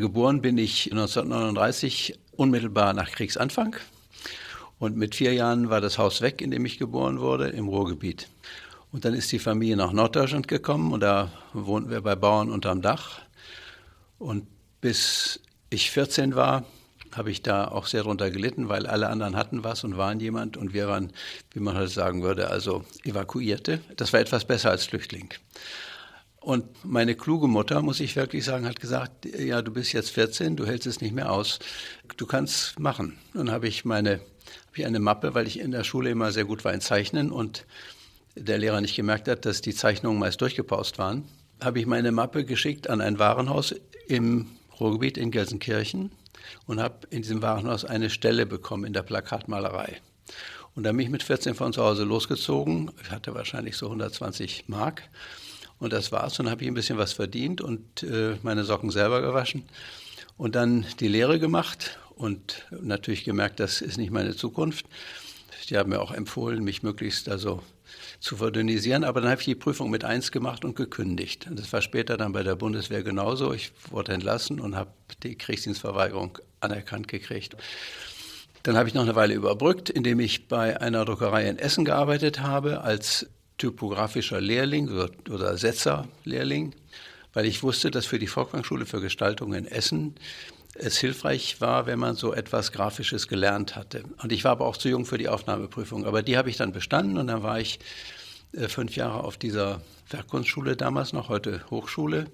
Geboren bin ich 1939 unmittelbar nach Kriegsanfang. Und mit vier Jahren war das Haus weg, in dem ich geboren wurde, im Ruhrgebiet. Und dann ist die Familie nach Norddeutschland gekommen und da wohnten wir bei Bauern unterm Dach. Und bis ich 14 war, habe ich da auch sehr drunter gelitten, weil alle anderen hatten was und waren jemand und wir waren, wie man heute sagen würde, also Evakuierte. Das war etwas besser als Flüchtling. Und meine kluge Mutter, muss ich wirklich sagen, hat gesagt, ja, du bist jetzt 14, du hältst es nicht mehr aus, du kannst machen. Dann habe ich meine, habe ich eine Mappe, weil ich in der Schule immer sehr gut war in Zeichnen und der Lehrer nicht gemerkt hat, dass die Zeichnungen meist durchgepaust waren, habe ich meine Mappe geschickt an ein Warenhaus im Ruhrgebiet in Gelsenkirchen und habe in diesem Warenhaus eine Stelle bekommen in der Plakatmalerei. Und dann bin ich mit 14 von zu Hause losgezogen. Ich hatte wahrscheinlich so 120 Mark. Und das war's. Und dann habe ich ein bisschen was verdient und äh, meine Socken selber gewaschen. Und dann die Lehre gemacht und natürlich gemerkt, das ist nicht meine Zukunft. Die haben mir auch empfohlen, mich möglichst also zu verdünnisieren. Aber dann habe ich die Prüfung mit eins gemacht und gekündigt. Und das war später dann bei der Bundeswehr genauso. Ich wurde entlassen und habe die Kriegsdienstverweigerung anerkannt gekriegt. Dann habe ich noch eine Weile überbrückt, indem ich bei einer Druckerei in Essen gearbeitet habe als typografischer Lehrling oder Setzerlehrling, weil ich wusste, dass für die Volkswagenschule für Gestaltung in Essen es hilfreich war, wenn man so etwas Grafisches gelernt hatte. Und ich war aber auch zu jung für die Aufnahmeprüfung. Aber die habe ich dann bestanden und dann war ich äh, fünf Jahre auf dieser Werkkunstschule damals noch, heute Hochschule.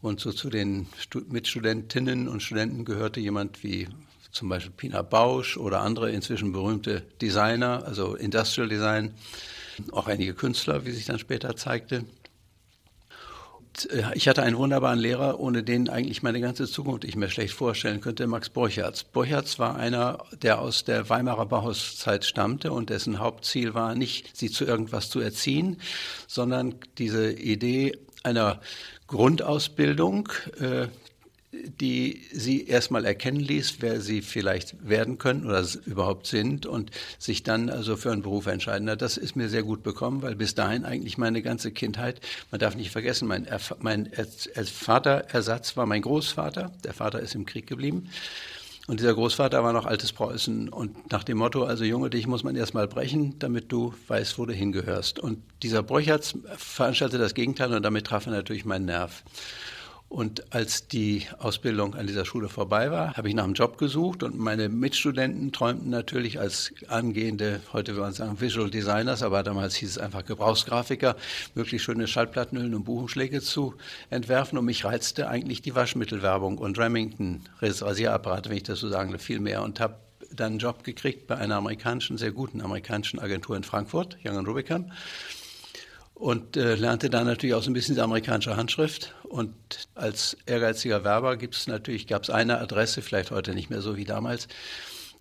Und so zu den Mitstudentinnen und Studenten gehörte jemand wie zum Beispiel Pina Bausch oder andere inzwischen berühmte Designer, also Industrial Design, auch einige Künstler, wie sich dann später zeigte. Äh, ich hatte einen wunderbaren Lehrer, ohne den eigentlich meine ganze Zukunft ich mir schlecht vorstellen könnte, Max Borchertz. Borchertz war einer, der aus der Weimarer Bauhauszeit stammte und dessen Hauptziel war nicht, sie zu irgendwas zu erziehen, sondern diese Idee einer Grundausbildung, äh, die sie erstmal erkennen ließ, wer sie vielleicht werden können oder überhaupt sind und sich dann also für einen Beruf entscheiden. Das ist mir sehr gut bekommen, weil bis dahin eigentlich meine ganze Kindheit, man darf nicht vergessen, mein, mein Vaterersatz war mein Großvater. Der Vater ist im Krieg geblieben. Und dieser Großvater war noch altes Preußen. Und nach dem Motto, also Junge, dich muss man erstmal brechen, damit du weißt, wo du hingehörst. Und dieser Bräuchertz veranstaltete das Gegenteil und damit traf er natürlich meinen Nerv. Und als die Ausbildung an dieser Schule vorbei war, habe ich nach einem Job gesucht und meine Mitstudenten träumten natürlich als angehende, heute würde man sagen Visual Designers, aber damals hieß es einfach Gebrauchsgrafiker, möglichst schöne Schallplattenhüllen und Buchumschläge zu entwerfen. Und mich reizte eigentlich die Waschmittelwerbung und Remington Rasierapparate, wenn ich das so sagen viel mehr. Und habe dann einen Job gekriegt bei einer amerikanischen, sehr guten amerikanischen Agentur in Frankfurt, Young Rubicam und äh, lernte dann natürlich auch so ein bisschen die amerikanische Handschrift. Und als ehrgeiziger Werber gibt es natürlich, gab es eine Adresse, vielleicht heute nicht mehr so wie damals.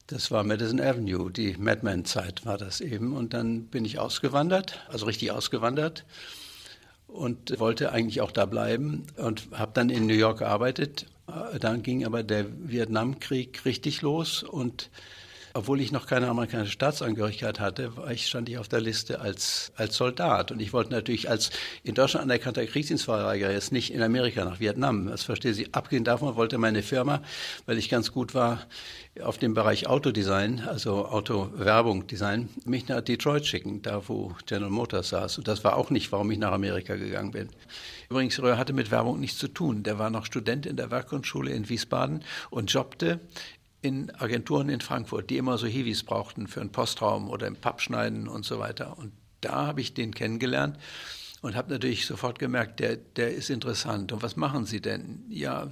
Das war Madison Avenue, die Madman-Zeit war das eben. Und dann bin ich ausgewandert, also richtig ausgewandert und wollte eigentlich auch da bleiben und habe dann in New York gearbeitet. Äh, dann ging aber der Vietnamkrieg richtig los und obwohl ich noch keine amerikanische Staatsangehörigkeit hatte, war ich, stand ich auf der Liste als, als Soldat. Und ich wollte natürlich als in Deutschland anerkannter Kriegsdienstverweigerer jetzt nicht in Amerika nach Vietnam. Das verstehe Sie. Abgesehen davon wollte meine Firma, weil ich ganz gut war auf dem Bereich Autodesign, also Autowerbung Design, mich nach Detroit schicken, da wo General Motors saß. Und das war auch nicht, warum ich nach Amerika gegangen bin. Übrigens, Röhr hatte mit Werbung nichts zu tun. Der war noch Student in der Werkgrundschule in Wiesbaden und jobbte in Agenturen in Frankfurt, die immer so Hiwis brauchten für einen Postraum oder im Pappschneiden und so weiter. Und da habe ich den kennengelernt und habe natürlich sofort gemerkt, der, der ist interessant. Und was machen Sie denn? Ja,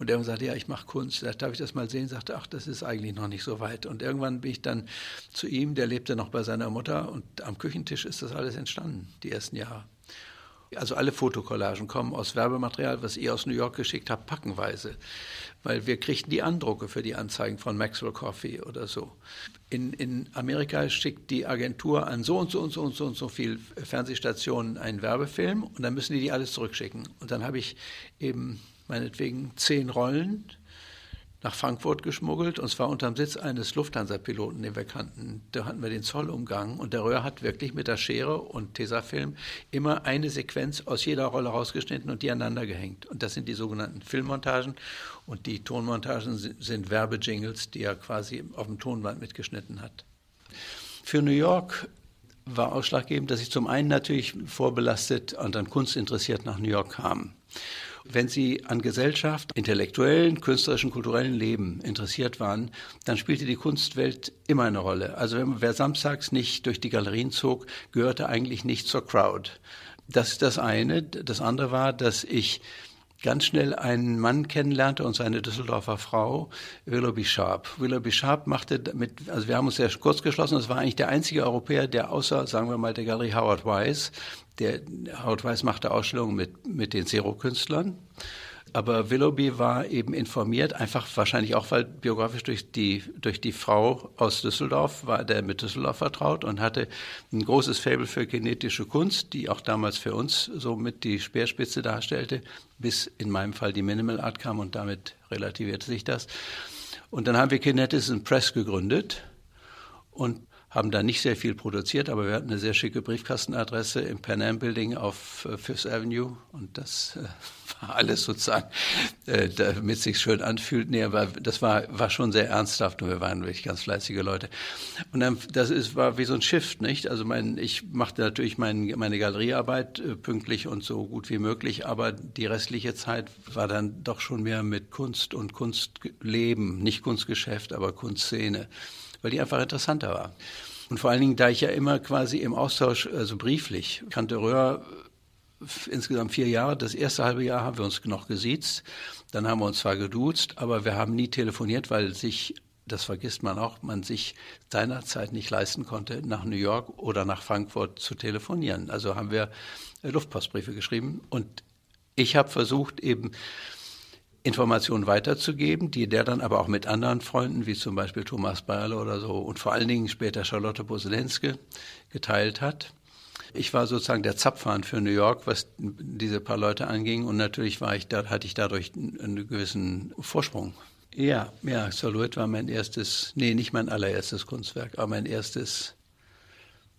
und er sagte, ja, ich mache Kunst. Da darf ich das mal sehen? Sagte, ach, das ist eigentlich noch nicht so weit. Und irgendwann bin ich dann zu ihm, der lebte noch bei seiner Mutter und am Küchentisch ist das alles entstanden, die ersten Jahre. Also alle Fotokollagen kommen aus Werbematerial, was ihr aus New York geschickt habt, packenweise. Weil wir kriegten die Andrucke für die Anzeigen von Maxwell Coffee oder so. In, in Amerika schickt die Agentur an so und so und so und so und so viel Fernsehstationen einen Werbefilm und dann müssen die die alles zurückschicken. Und dann habe ich eben meinetwegen zehn Rollen nach Frankfurt geschmuggelt und zwar unterm Sitz eines Lufthansa-Piloten, den wir kannten. Da hatten wir den Zoll umgangen und der Röhr hat wirklich mit der Schere und Tesafilm immer eine Sequenz aus jeder Rolle rausgeschnitten und die aneinander gehängt. Und das sind die sogenannten Filmmontagen und die Tonmontagen sind, Werbejingles, die er quasi auf dem Tonband mitgeschnitten hat. Für New York war ausschlaggebend, dass ich zum einen natürlich vorbelastet und an Kunst interessiert nach New York kam. Wenn Sie an Gesellschaft, intellektuellen, künstlerischen, kulturellen Leben interessiert waren, dann spielte die Kunstwelt immer eine Rolle. Also wer samstags nicht durch die Galerien zog, gehörte eigentlich nicht zur Crowd. Das ist das eine. Das andere war, dass ich ganz schnell einen Mann kennenlernte und seine Düsseldorfer Frau, Willoughby Sharp. Willoughby Sharp machte mit, also wir haben uns sehr kurz geschlossen, das war eigentlich der einzige Europäer, der außer, sagen wir mal, der Galerie Howard Weiss, der Weiss machte Ausstellungen mit, mit den Zero-Künstlern. Aber Willoughby war eben informiert, einfach wahrscheinlich auch, weil biografisch durch die, durch die Frau aus Düsseldorf war der mit Düsseldorf vertraut und hatte ein großes Faible für genetische Kunst, die auch damals für uns so mit die Speerspitze darstellte, bis in meinem Fall die Minimal Art kam und damit relativierte sich das. Und dann haben wir Kinetism Press gegründet und haben da nicht sehr viel produziert, aber wir hatten eine sehr schicke Briefkastenadresse im Pan Am Building auf äh, Fifth Avenue und das äh, war alles sozusagen, äh, damit es sich schön anfühlt. Nee, aber das war, war schon sehr ernsthaft und wir waren wirklich ganz fleißige Leute. Und dann, das ist, war wie so ein Shift, nicht? Also mein, ich machte natürlich mein, meine Galeriearbeit pünktlich und so gut wie möglich, aber die restliche Zeit war dann doch schon mehr mit Kunst und Kunstleben, nicht Kunstgeschäft, aber Kunstszene weil die einfach interessanter war. Und vor allen Dingen, da ich ja immer quasi im Austausch, also brieflich, kannte Röhr insgesamt vier Jahre. Das erste halbe Jahr haben wir uns noch gesiezt. Dann haben wir uns zwar geduzt, aber wir haben nie telefoniert, weil sich, das vergisst man auch, man sich seinerzeit nicht leisten konnte, nach New York oder nach Frankfurt zu telefonieren. Also haben wir Luftpostbriefe geschrieben und ich habe versucht, eben Informationen weiterzugeben, die der dann aber auch mit anderen Freunden, wie zum Beispiel Thomas Bayerle oder so und vor allen Dingen später Charlotte Boselenske geteilt hat. Ich war sozusagen der Zapfhahn für New York, was diese paar Leute anging und natürlich war ich da, hatte ich dadurch einen gewissen Vorsprung. Ja, ja, Silhouette war mein erstes, nee, nicht mein allererstes Kunstwerk, aber mein erstes,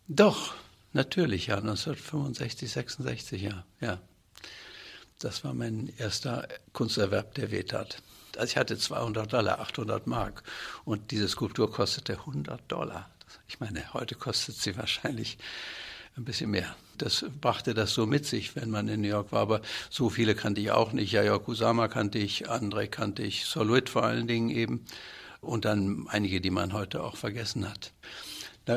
doch, natürlich, ja, 1965, 66, ja, ja. Das war mein erster Kunsterwerb, der wehtat. Also ich hatte 200 Dollar, 800 Mark und diese Skulptur kostete 100 Dollar. Ich meine, heute kostet sie wahrscheinlich ein bisschen mehr. Das brachte das so mit sich, wenn man in New York war. Aber so viele kannte ich auch nicht. Yayoi Kusama kannte ich, André kannte ich, Soluit vor allen Dingen eben. Und dann einige, die man heute auch vergessen hat.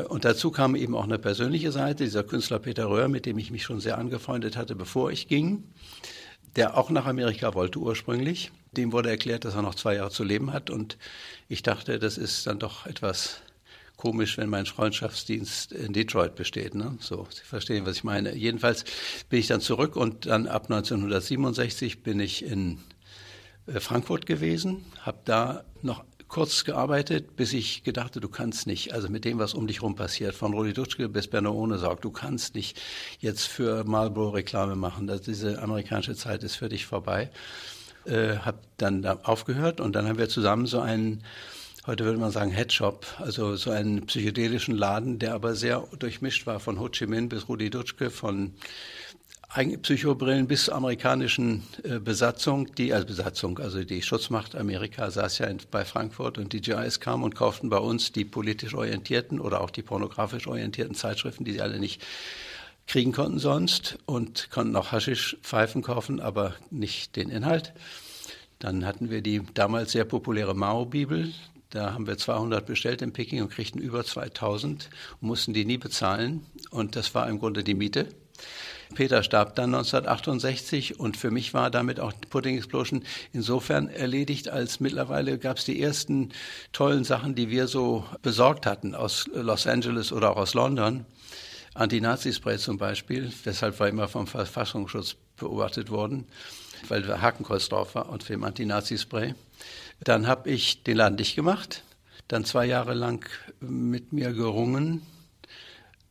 Und dazu kam eben auch eine persönliche Seite, dieser Künstler Peter Röhr, mit dem ich mich schon sehr angefreundet hatte, bevor ich ging der auch nach Amerika wollte ursprünglich. Dem wurde erklärt, dass er noch zwei Jahre zu leben hat. Und ich dachte, das ist dann doch etwas komisch, wenn mein Freundschaftsdienst in Detroit besteht. Ne? So, Sie verstehen, was ich meine. Jedenfalls bin ich dann zurück und dann ab 1967 bin ich in äh, Frankfurt gewesen, habe da noch kurz gearbeitet, bis ich gedachte, du kannst nicht, also mit dem, was um dich herum passiert, von Rudi Dutschke bis Benno Ohnesorg, du kannst nicht jetzt für Marlboro Reklame machen, dass diese amerikanische Zeit ist für dich vorbei. Äh, hab dann da aufgehört und dann haben wir zusammen so einen heute würde man sagen Headshop, also so einen psychedelischen Laden, der aber sehr durchmischt war von Ho Chi Minh bis Rudi Dutschke, von Psychobrillen bis zur amerikanischen äh, Besatzung, die als Besatzung, also die Schutzmacht Amerika saß ja in, bei Frankfurt und die GIs kamen und kauften bei uns die politisch orientierten oder auch die pornografisch orientierten Zeitschriften, die sie alle nicht kriegen konnten sonst und konnten auch Haschisch Pfeifen kaufen, aber nicht den Inhalt. Dann hatten wir die damals sehr populäre Mao-Bibel. Da haben wir 200 bestellt in Peking und kriegten über 2000 und mussten die nie bezahlen. Und das war im Grunde die Miete. Peter starb dann 1968 und für mich war damit auch Pudding Explosion insofern erledigt, als mittlerweile gab es die ersten tollen Sachen, die wir so besorgt hatten aus Los Angeles oder auch aus London. Anti-Nazi-Spray zum Beispiel, deshalb war immer vom Verfassungsschutz beobachtet worden, weil da Hakenkreuz drauf war und für dem Anti-Nazi-Spray. Dann habe ich den Laden dicht gemacht, dann zwei Jahre lang mit mir gerungen,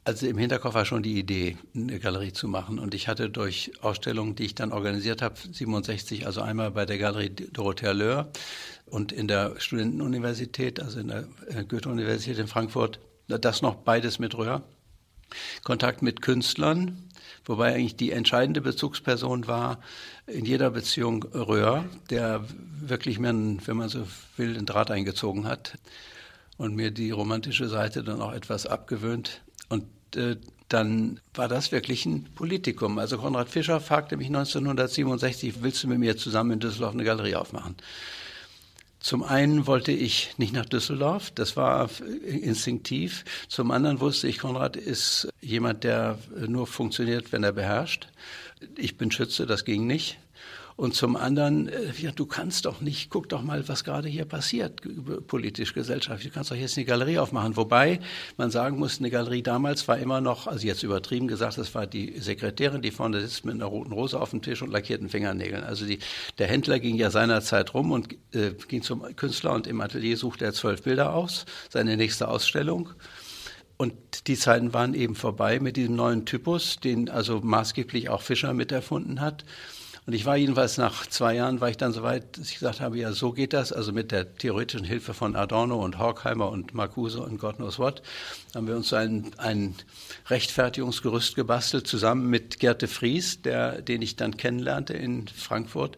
also im Hinterkopf war schon die Idee, eine Galerie zu machen. Und ich hatte durch Ausstellungen, die ich dann organisiert habe, 67, also einmal bei der Galerie Dorothea Löhr und in der Studentenuniversität, also in der äh, Goethe-Universität in Frankfurt, das noch beides mit Röhr. Kontakt mit Künstlern, wobei eigentlich die entscheidende Bezugsperson war in jeder Beziehung Röhr, der wirklich mir, wenn man so will, den Draht eingezogen hat und mir die romantische Seite dann auch etwas abgewöhnt. Äh, dann war das wirklich ein Politikum. Also Konrad Fischer fragte mich 1967, willst du mit mir zusammen in Düsseldorf eine Galerie aufmachen? Zum einen wollte ich nicht nach Düsseldorf, das war instinktiv. Zum anderen wusste ich, Konrad ist jemand, der nur funktioniert, wenn er beherrscht. Ich bin Schütze, das ging nicht. Und zum anderen, äh, ja, du kannst doch nicht, guck doch mal, was gerade hier passiert, politisch, gesellschaftlich. Du kannst doch jetzt eine Galerie aufmachen. Wobei man sagen muss, eine Galerie damals war immer noch, also jetzt übertrieben gesagt, das war die Sekretärin, die vorne sitzt mit einer roten Rose auf dem Tisch und lackierten Fingernägeln. Also die, der Händler ging ja seinerzeit rum und äh, ging zum Künstler und im Atelier suchte er zwölf Bilder aus, seine nächste Ausstellung. Und die Zeiten waren eben vorbei mit diesem neuen Typus, den also maßgeblich auch Fischer miterfunden hat. Und ich war jedenfalls nach zwei Jahren, war ich dann so weit, dass ich gesagt habe, ja, so geht das. Also mit der theoretischen Hilfe von Adorno und Horkheimer und Marcuse und God knows what, haben wir uns ein, ein Rechtfertigungsgerüst gebastelt, zusammen mit Gerte Fries, der, den ich dann kennenlernte in Frankfurt,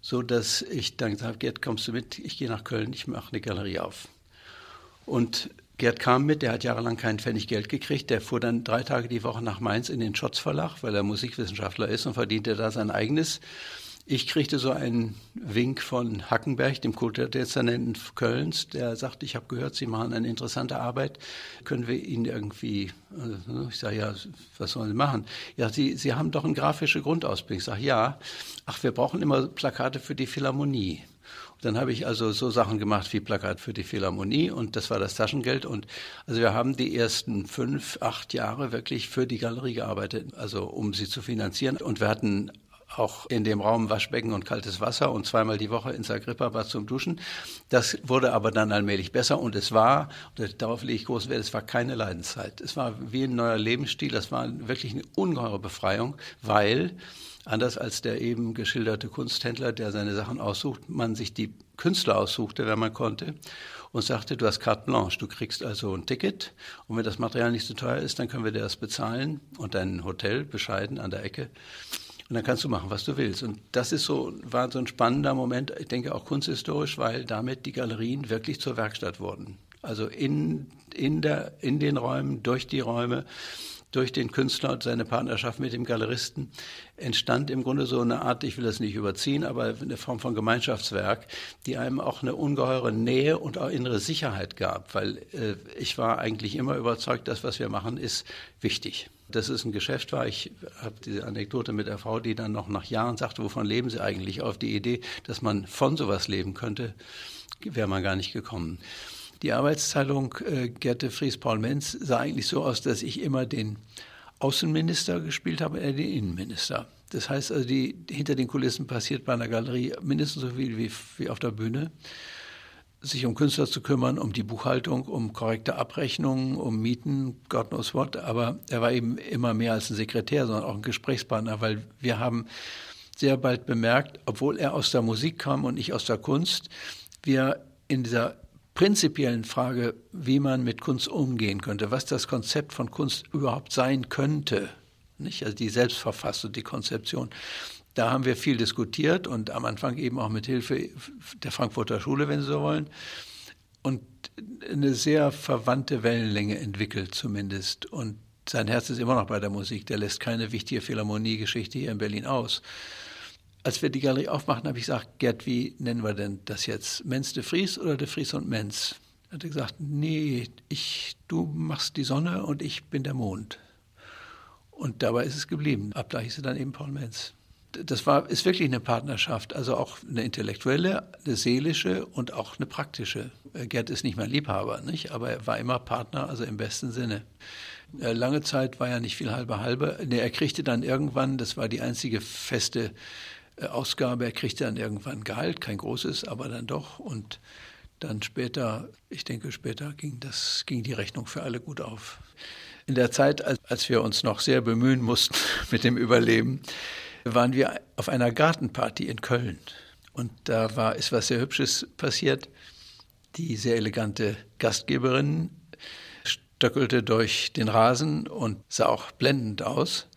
so dass ich dann gesagt habe, Gerd, kommst du mit? Ich gehe nach Köln, ich mache eine Galerie auf. Und Gerd kam mit, der hat jahrelang keinen Pfennig Geld gekriegt. Der fuhr dann drei Tage die Woche nach Mainz in den Schotz Verlag, weil er Musikwissenschaftler ist und verdiente da sein eigenes. Ich kriegte so einen Wink von Hackenberg, dem Kulturdezernenten Kölns, der sagte, ich habe gehört, Sie machen eine interessante Arbeit. Können wir Ihnen irgendwie, äh, ich sage, ja, was sollen Sie machen? Ja, Sie, Sie haben doch eine grafische Grundausbildung. Ich sage, ja. Ach, wir brauchen immer Plakate für die Philharmonie. Dann habe ich also so Sachen gemacht wie Plakat für die Philharmonie und das war das Taschengeld. Und also wir haben die ersten fünf, acht Jahre wirklich für die Galerie gearbeitet, also um sie zu finanzieren. Und wir hatten auch in dem Raum Waschbecken und kaltes Wasser und zweimal die Woche ins Agrippa-Bad zum Duschen. Das wurde aber dann allmählich besser und es war, und darauf lege ich großen Wert, es war keine Leidenszeit. Es war wie ein neuer Lebensstil, das war wirklich eine ungeheure Befreiung, weil Anders als der eben geschilderte Kunsthändler, der seine Sachen aussucht, man sich die Künstler aussuchte, wenn man konnte, und sagte, du hast carte blanche, du kriegst also ein Ticket und wenn das Material nicht so teuer ist, dann können wir dir das bezahlen und dein Hotel bescheiden an der Ecke. Und dann kannst du machen, was du willst. Und das ist so, war so ein spannender Moment, ich denke auch kunsthistorisch, weil damit die Galerien wirklich zur Werkstatt wurden. Also in, in, der, in den Räumen, durch die Räume durch den Künstler und seine Partnerschaft mit dem Galeristen entstand im Grunde so eine Art, ich will das nicht überziehen, aber eine Form von Gemeinschaftswerk, die einem auch eine ungeheure Nähe und auch innere Sicherheit gab, weil äh, ich war eigentlich immer überzeugt, das, was wir machen, ist wichtig. Dass es ein Geschäft war. Ich habe diese Anekdote mit der Frau, die dann noch nach Jahren sagte, wovon leben Sie eigentlich? Auf die Idee, dass man von sowas leben könnte, wäre man gar nicht gekommen. Die Arbeitsteilung äh, Gerte Fries-Paul Menz sah eigentlich so aus, dass ich immer den Außenminister gespielt habe, er den Innenminister. Das heißt also, die, hinter den Kulissen passiert bei einer Galerie mindestens so viel wie, wie auf der Bühne. Sich um Künstler zu kümmern, um die Buchhaltung, um korrekte Abrechnungen, um Mieten, God knows what. Aber er war eben immer mehr als ein Sekretär, sondern auch ein Gesprächspartner, weil wir haben sehr bald bemerkt, obwohl er aus der Musik kam und ich aus der Kunst, wir in dieser prinzipiellen Frage, wie man mit Kunst umgehen könnte, was das Konzept von Kunst überhaupt sein könnte, nicht? also die Selbstverfassung, die Konzeption. Da haben wir viel diskutiert und am Anfang eben auch mit Hilfe der Frankfurter Schule, wenn Sie so wollen, und eine sehr verwandte Wellenlänge entwickelt zumindest. Und sein Herz ist immer noch bei der Musik. Der lässt keine wichtige Philharmonie-Geschichte hier in Berlin aus als wir die Galerie aufmachten, habe ich gesagt, Gerd, wie nennen wir denn das jetzt? Menz de Vries oder de Vries und Menz? Er hat gesagt, nee, ich, du machst die Sonne und ich bin der Mond. Und dabei ist es geblieben. Ab da hieß er dann eben Paul Menz. Das war, ist wirklich eine Partnerschaft, also auch eine intellektuelle, eine seelische und auch eine praktische. Gerd ist nicht mein Liebhaber, nicht? aber er war immer Partner, also im besten Sinne. Äh, lange Zeit war er nicht viel halbe halbe. Er kriegte dann irgendwann, das war die einzige feste äh, Ausgabe. Er kriegte dann irgendwann Gehalt, kein großes, aber dann doch. Und dann später, ich denke später, ging, das, ging die Rechnung für alle gut auf. In der Zeit, als wir uns noch sehr bemühen mussten mit dem Überleben, waren wir auf einer Gartenparty in Köln. Und da war, ist was sehr Hübsches passiert. Die sehr elegante Gastgeberin stöckelte durch den Rasen und sah auch blendend aus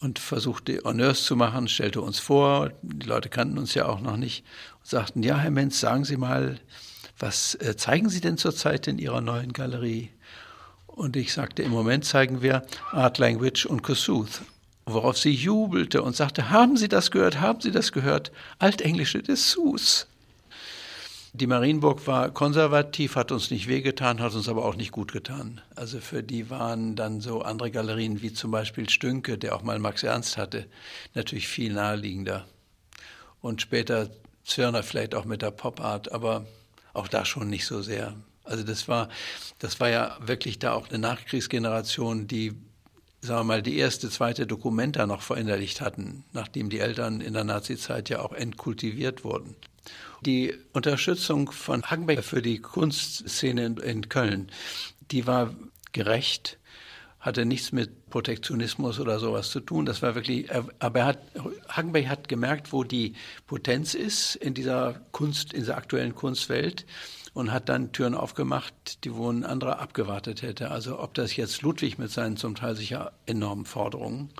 und versuchte Honneurs zu machen, stellte uns vor, die Leute kannten uns ja auch noch nicht, und sagten, ja, Herr Menz, sagen Sie mal, was äh, zeigen Sie denn zurzeit in Ihrer neuen Galerie? Und ich sagte, im Moment zeigen wir Art Language und Kossuth. Worauf sie jubelte und sagte, haben Sie das gehört, haben Sie das gehört? Altenglische Dessous. Die Marienburg war konservativ, hat uns nicht wehgetan, hat uns aber auch nicht gut getan. Also für die waren dann so andere Galerien wie zum Beispiel Stünke, der auch mal Max Ernst hatte, natürlich viel naheliegender. Und später Zwirner vielleicht auch mit der Pop Art, aber auch da schon nicht so sehr. Also das war, das war ja wirklich da auch eine Nachkriegsgeneration, die sagen wir mal, die erste, zweite Dokumenta noch verinnerlicht hatten, nachdem die Eltern in der Nazizeit ja auch entkultiviert wurden. Die Unterstützung von Hagenbeck für die Kunstszene in, Köln, die war gerecht, hatte nichts mit Protektionismus oder sowas zu tun. Das war wirklich, aber er hat, Hagenbeck hat gemerkt, wo die Potenz ist in dieser Kunst, in dieser aktuellen Kunstwelt und hat dann Türen aufgemacht, die wo ein anderer abgewartet hätte. Also ob das jetzt Ludwig mit seinen zum Teil sicher enormen Forderungen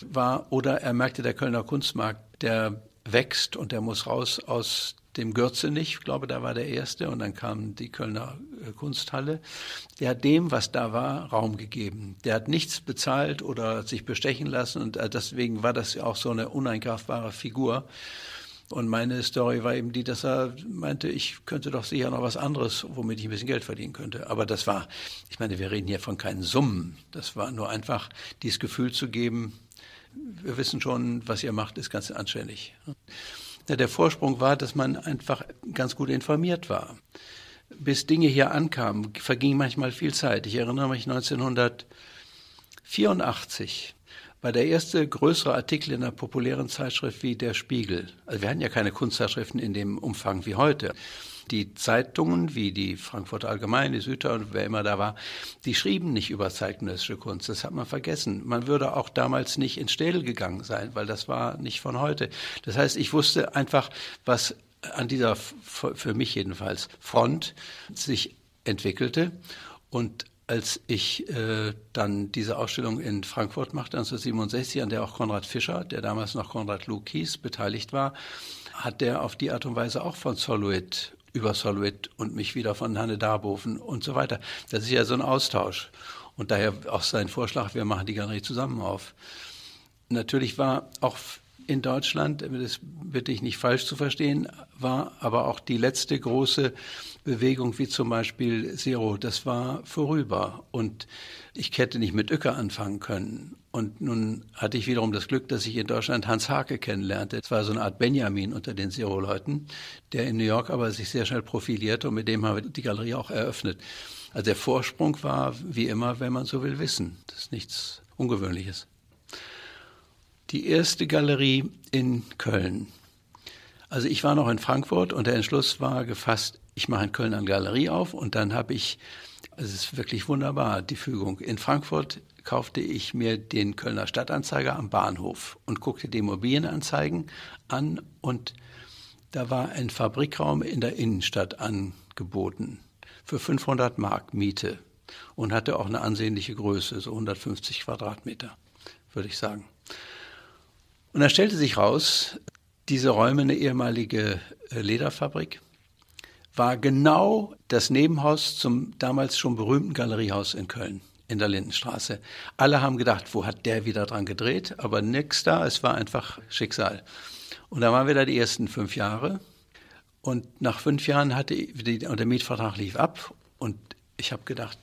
war oder er merkte, der Kölner Kunstmarkt, der wächst und der muss raus aus dem Gürzenich, ich glaube, da war der erste und dann kam die Kölner äh, Kunsthalle. Der hat dem, was da war, Raum gegeben. Der hat nichts bezahlt oder sich bestechen lassen und äh, deswegen war das auch so eine uneingreifbare Figur. Und meine Story war eben die, dass er meinte, ich könnte doch sicher noch was anderes, womit ich ein bisschen Geld verdienen könnte. Aber das war, ich meine, wir reden hier von keinen Summen. Das war nur einfach dieses Gefühl zu geben, wir wissen schon, was ihr macht, ist ganz anständig. Ja, der Vorsprung war, dass man einfach ganz gut informiert war. Bis Dinge hier ankamen, verging manchmal viel Zeit. Ich erinnere mich 1984 war der erste größere Artikel in einer populären Zeitschrift wie Der Spiegel. Also wir hatten ja keine Kunstzeitschriften in dem Umfang wie heute. Die Zeitungen wie die Frankfurter Allgemeine, die Südter und wer immer da war, die schrieben nicht über zeitgenössische Kunst. Das hat man vergessen. Man würde auch damals nicht ins Städel gegangen sein, weil das war nicht von heute. Das heißt, ich wusste einfach, was an dieser, für mich jedenfalls, Front sich entwickelte. Und als ich äh, dann diese Ausstellung in Frankfurt machte, 1967, an der auch Konrad Fischer, der damals noch Konrad Luke hieß, beteiligt war, hat der auf die Art und Weise auch von Soluit über Soluit und mich wieder von Hanne Darboven und so weiter. Das ist ja so ein Austausch. Und daher auch sein Vorschlag, wir machen die Galerie zusammen auf. Natürlich war auch in Deutschland, das bitte ich nicht falsch zu verstehen, war aber auch die letzte große Bewegung wie zum Beispiel Zero, das war vorüber. Und ich hätte nicht mit Uecker anfangen können. Und nun hatte ich wiederum das Glück, dass ich in Deutschland Hans Hake kennenlernte. Es war so eine Art Benjamin unter den Zero-Leuten, der in New York aber sich sehr schnell profilierte und mit dem haben wir die Galerie auch eröffnet. Also der Vorsprung war, wie immer, wenn man so will, Wissen. Das ist nichts Ungewöhnliches. Die erste Galerie in Köln. Also ich war noch in Frankfurt und der Entschluss war gefasst, ich mache in Köln eine Galerie auf und dann habe ich, es ist wirklich wunderbar, die Fügung. In Frankfurt kaufte ich mir den Kölner Stadtanzeiger am Bahnhof und guckte die Immobilienanzeigen an und da war ein Fabrikraum in der Innenstadt angeboten für 500 Mark Miete und hatte auch eine ansehnliche Größe, so 150 Quadratmeter, würde ich sagen. Und da stellte sich raus, diese Räume, eine ehemalige äh, Lederfabrik, war genau das Nebenhaus zum damals schon berühmten Galeriehaus in Köln in der Lindenstraße. Alle haben gedacht, wo hat der wieder dran gedreht? Aber nix da, es war einfach Schicksal. Und da waren wir da die ersten fünf Jahre. Und nach fünf Jahren hatte und der Mietvertrag lief ab. Und ich habe gedacht,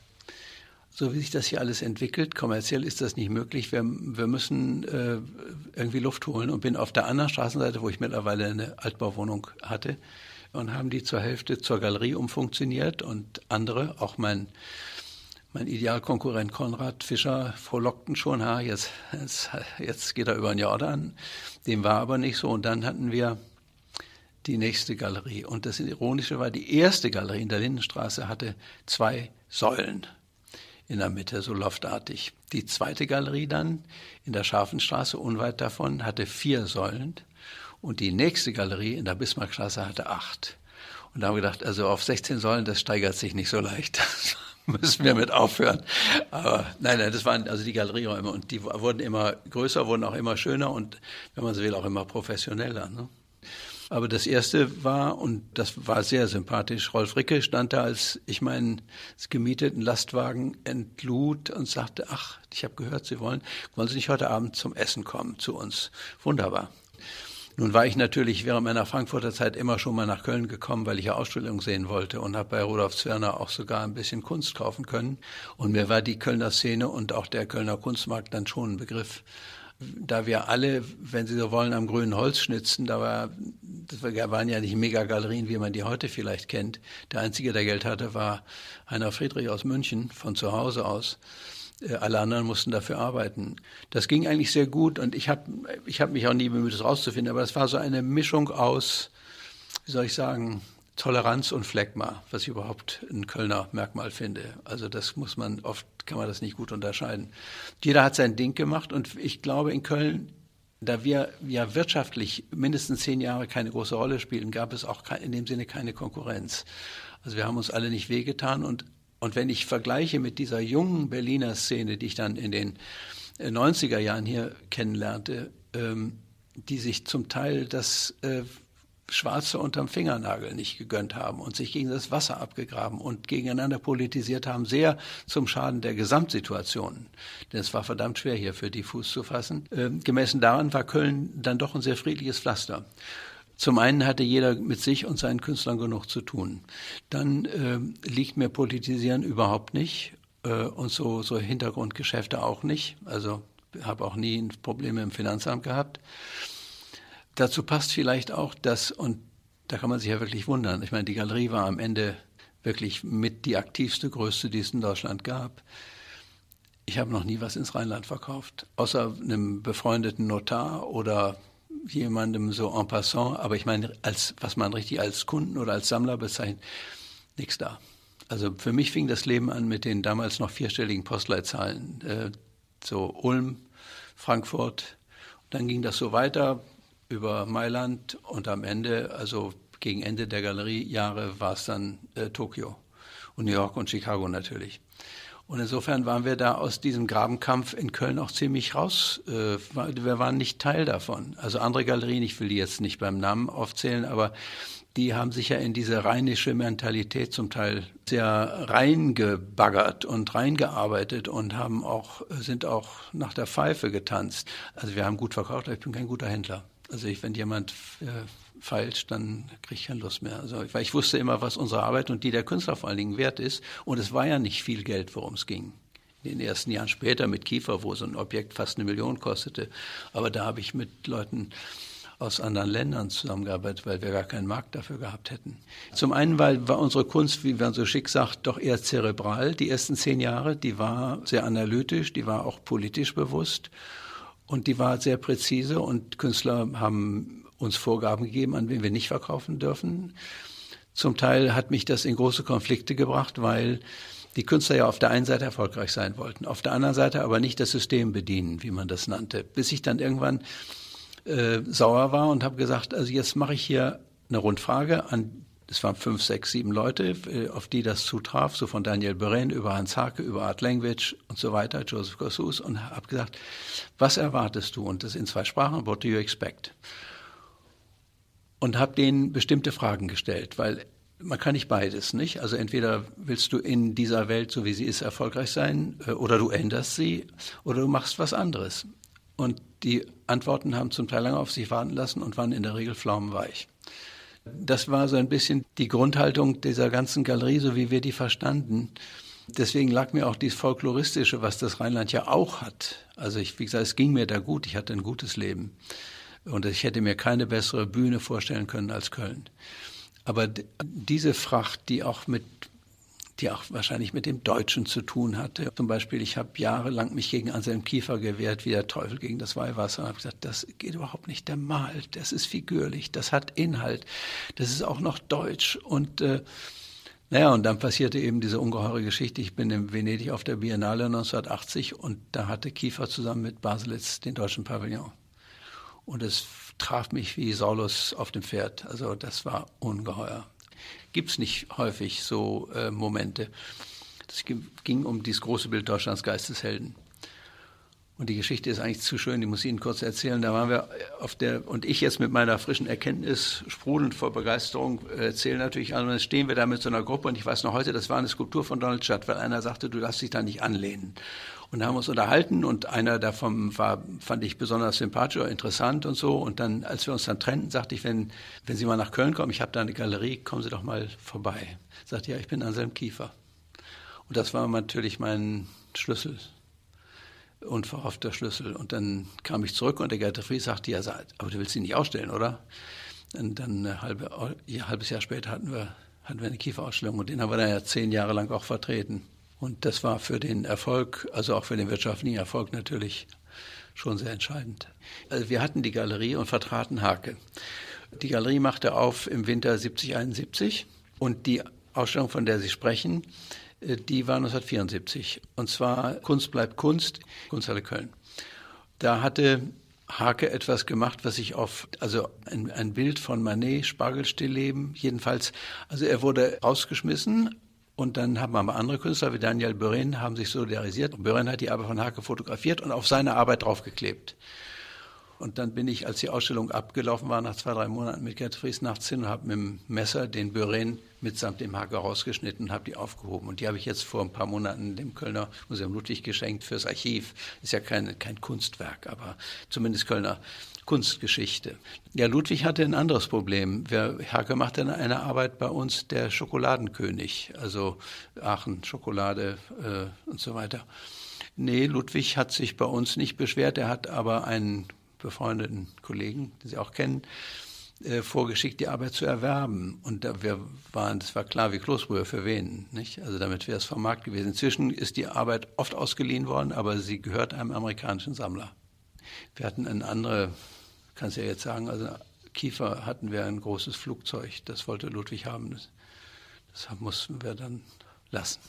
so wie sich das hier alles entwickelt, kommerziell ist das nicht möglich. Wir, wir müssen äh, irgendwie Luft holen und bin auf der anderen Straßenseite, wo ich mittlerweile eine Altbauwohnung hatte, und haben die zur Hälfte zur Galerie umfunktioniert und andere, auch mein mein Idealkonkurrent Konrad Fischer frohlockten schon, ha, jetzt, jetzt, jetzt geht er über den Jordan. Dem war aber nicht so. Und dann hatten wir die nächste Galerie. Und das Ironische war, die erste Galerie in der Lindenstraße hatte zwei Säulen in der Mitte, so loftartig. Die zweite Galerie dann in der Scharfenstraße, unweit davon, hatte vier Säulen. Und die nächste Galerie in der Bismarckstraße hatte acht. Und da haben wir gedacht, also auf 16 Säulen, das steigert sich nicht so leicht. Das müssen wir mit aufhören. Aber nein, nein, das waren also die Galerieräume und die wurden immer größer, wurden auch immer schöner und, wenn man so will, auch immer professioneller. Ne? Aber das erste war, und das war sehr sympathisch, Rolf Ricke stand da, als ich meinen gemieteten Lastwagen entlud und sagte, ach, ich habe gehört, Sie wollen, wollen Sie nicht heute Abend zum Essen kommen zu uns? Wunderbar. Nun war ich natürlich während meiner Frankfurter Zeit immer schon mal nach Köln gekommen, weil ich ja Ausstellungen sehen wollte und habe bei Rudolf Zwerner auch sogar ein bisschen Kunst kaufen können. Und mir war die Kölner Szene und auch der Kölner Kunstmarkt dann schon ein Begriff. Da wir alle, wenn Sie so wollen, am grünen Holz schnitzen, da war, das waren ja nicht Megagalerien, wie man die heute vielleicht kennt. Der Einzige, der Geld hatte, war Heiner Friedrich aus München, von zu Hause aus. Äh, alle anderen mussten dafür arbeiten. Das ging eigentlich sehr gut und ich habe ich hab mich auch nie bemüht, es rauszufinden, aber es war so eine Mischung aus, wie soll ich sagen, Toleranz und Phlegma, was ich überhaupt ein Kölner Merkmal finde. Also das muss man, oft kann man das nicht gut unterscheiden. Jeder hat sein Ding gemacht und ich glaube in Köln, da wir ja wirtschaftlich mindestens zehn Jahre keine große Rolle spielen, gab es auch in dem Sinne keine Konkurrenz. Also wir haben uns alle nicht wehgetan und und wenn ich vergleiche mit dieser jungen Berliner Szene, die ich dann in den 90er äh, Jahren hier kennenlernte, ähm, die sich zum Teil das äh, Schwarze unterm Fingernagel nicht gegönnt haben und sich gegen das Wasser abgegraben und gegeneinander politisiert haben, sehr zum Schaden der Gesamtsituation. Denn es war verdammt schwer, hier für die Fuß zu fassen. Ähm, gemessen daran war Köln dann doch ein sehr friedliches Pflaster. Zum einen hatte jeder mit sich und seinen Künstlern genug zu tun. Dann äh, liegt mir Politisieren überhaupt nicht äh, und so, so Hintergrundgeschäfte auch nicht. Also habe auch nie Probleme im Finanzamt gehabt. Dazu passt vielleicht auch das, und da kann man sich ja wirklich wundern. Ich meine, die Galerie war am Ende wirklich mit die aktivste, größte, die es in Deutschland gab. Ich habe noch nie was ins Rheinland verkauft, außer einem befreundeten Notar oder jemandem so en passant, aber ich meine, als, was man richtig als Kunden oder als Sammler bezeichnet, nichts da. Also für mich fing das Leben an mit den damals noch vierstelligen Postleitzahlen. Äh, so Ulm, Frankfurt, dann ging das so weiter über Mailand und am Ende, also gegen Ende der Galeriejahre, war es dann äh, Tokio und New York und Chicago natürlich. Und insofern waren wir da aus diesem Grabenkampf in Köln auch ziemlich raus. Äh, wir waren nicht Teil davon. Also andere Galerien, ich will die jetzt nicht beim Namen aufzählen, aber die haben sich ja in diese rheinische Mentalität zum Teil sehr reingebaggert und reingearbeitet und haben auch, sind auch nach der Pfeife getanzt. Also wir haben gut verkauft, aber ich bin kein guter Händler. Also ich, wenn jemand äh, feilscht, dann kriege ich keine Lust mehr. Also, weil ich wusste immer, was unsere Arbeit und die der Künstler vor allen Dingen wert ist. Und es war ja nicht viel Geld, worum es ging. In den ersten Jahren später mit Kiefer, wo so ein Objekt fast eine Million kostete. Aber da habe ich mit Leuten aus anderen Ländern zusammengearbeitet, weil wir gar keinen Markt dafür gehabt hätten. Zum einen, weil war unsere Kunst, wie man so schick sagt, doch eher zerebral. Die ersten zehn Jahre, die war sehr analytisch, die war auch politisch bewusst und die war sehr präzise und Künstler haben uns Vorgaben gegeben, an wen wir nicht verkaufen dürfen. Zum Teil hat mich das in große Konflikte gebracht, weil die Künstler ja auf der einen Seite erfolgreich sein wollten, auf der anderen Seite aber nicht das System bedienen, wie man das nannte. Bis ich dann irgendwann äh, sauer war und habe gesagt, also jetzt mache ich hier eine Rundfrage an, es waren fünf, sechs, sieben Leute, äh, auf die das zutraf, so von Daniel Beren über Hans Hake, über Art Language und so weiter, Joseph Kossus, und habe gesagt, was erwartest du? Und das in zwei Sprachen, what do you expect? und habe denen bestimmte Fragen gestellt, weil man kann nicht beides, nicht? Also entweder willst du in dieser Welt, so wie sie ist, erfolgreich sein, äh, oder du änderst sie, oder du machst was anderes. Und die Antworten haben zum Teil lange auf sich warten lassen und waren in der Regel pflaumenweich. Das war so ein bisschen die Grundhaltung dieser ganzen Galerie, so wie wir die verstanden. Deswegen lag mir auch dieses Folkloristische, was das Rheinland ja auch hat. Also ich, wie gesagt, es ging mir da gut, ich hatte ein gutes Leben. Und ich hätte mir keine bessere Bühne vorstellen können als Köln. Aber diese Fracht, die auch mit die auch wahrscheinlich mit dem Deutschen zu tun hatte. Zum Beispiel, ich habe jahrelang mich gegen Anselm Kiefer gewehrt, wie der Teufel gegen das Weihwasser. Und habe gesagt, das geht überhaupt nicht. Der malt, das ist figürlich, das hat Inhalt, das ist auch noch deutsch. Und äh, naja, und dann passierte eben diese ungeheure Geschichte. Ich bin in Venedig auf der Biennale 1980 und da hatte Kiefer zusammen mit Baselitz den deutschen Pavillon. Und es traf mich wie Saulus auf dem Pferd. Also das war ungeheuer. Gibt es nicht häufig so äh, Momente. Es ging um dieses große Bild Deutschlands Geisteshelden. Und die Geschichte ist eigentlich zu schön, die muss ich Ihnen kurz erzählen. Da waren wir auf der, und ich jetzt mit meiner frischen Erkenntnis, sprudelnd vor Begeisterung, erzähle natürlich an, und dann stehen wir da mit so einer Gruppe, und ich weiß noch heute, das war eine Skulptur von Donald Judd, weil einer sagte, du darfst dich da nicht anlehnen. Und haben uns unterhalten, und einer davon war, fand ich besonders sympathisch oder interessant und so. Und dann, als wir uns dann trennten, sagte ich, wenn, wenn Sie mal nach Köln kommen, ich habe da eine Galerie, kommen Sie doch mal vorbei. Sagte, ja, ich bin Anselm Kiefer. Und das war natürlich mein Schlüssel unverhoffter Schlüssel. Und dann kam ich zurück und der Fries sagte, ja, aber du willst ihn nicht ausstellen, oder? Und dann ein, halbe, ein halbes Jahr später hatten wir, hatten wir eine Kieferausstellung und den haben wir dann ja zehn Jahre lang auch vertreten. Und das war für den Erfolg, also auch für den wirtschaftlichen Erfolg natürlich schon sehr entscheidend. Also wir hatten die Galerie und vertraten Hake. Die Galerie machte auf im Winter 70, 71 und die Ausstellung, von der Sie sprechen, äh, die war 1974. Und zwar Kunst bleibt Kunst, Kunsthalle Köln. Da hatte Hake etwas gemacht, was ich auf, also ein, ein Bild von Manet, Spargelstillleben, jedenfalls, also er wurde rausgeschmissen und dann haben aber andere Künstler wie Daniel Bören haben sich solidarisiert. Und Bören hat die Arbeit von Hake fotografiert und auf seine Arbeit draufgeklebt. Und dann bin ich, als die Ausstellung abgelaufen war, nach zwei, drei Monaten mit Gerd Fries nachts hin und habe mit dem Messer den Bören mitsamt dem Hacker rausgeschnitten und habe die aufgehoben. Und die habe ich jetzt vor ein paar Monaten dem Kölner Museum Ludwig geschenkt fürs Archiv. Ist ja kein, kein Kunstwerk, aber zumindest Kölner Kunstgeschichte. Ja, Ludwig hatte ein anderes Problem. Hacker machte eine Arbeit bei uns, der Schokoladenkönig, also Aachen, Schokolade äh, und so weiter. Nee, Ludwig hat sich bei uns nicht beschwert. Er hat aber einen befreundeten Kollegen, den Sie auch kennen, äh, vorgeschickt, die Arbeit zu erwerben. Und da wir waren, das war klar wie Kloßbrühe für wen, nicht? Also damit wäre es vom Markt gewesen. Inzwischen ist die Arbeit oft ausgeliehen worden, aber sie gehört einem amerikanischen Sammler. Wir hatten eine andere, kannst du ja jetzt sagen, also Kiefer hatten wir ein großes Flugzeug, das wollte Ludwig haben. Das, das mussten wir dann lassen.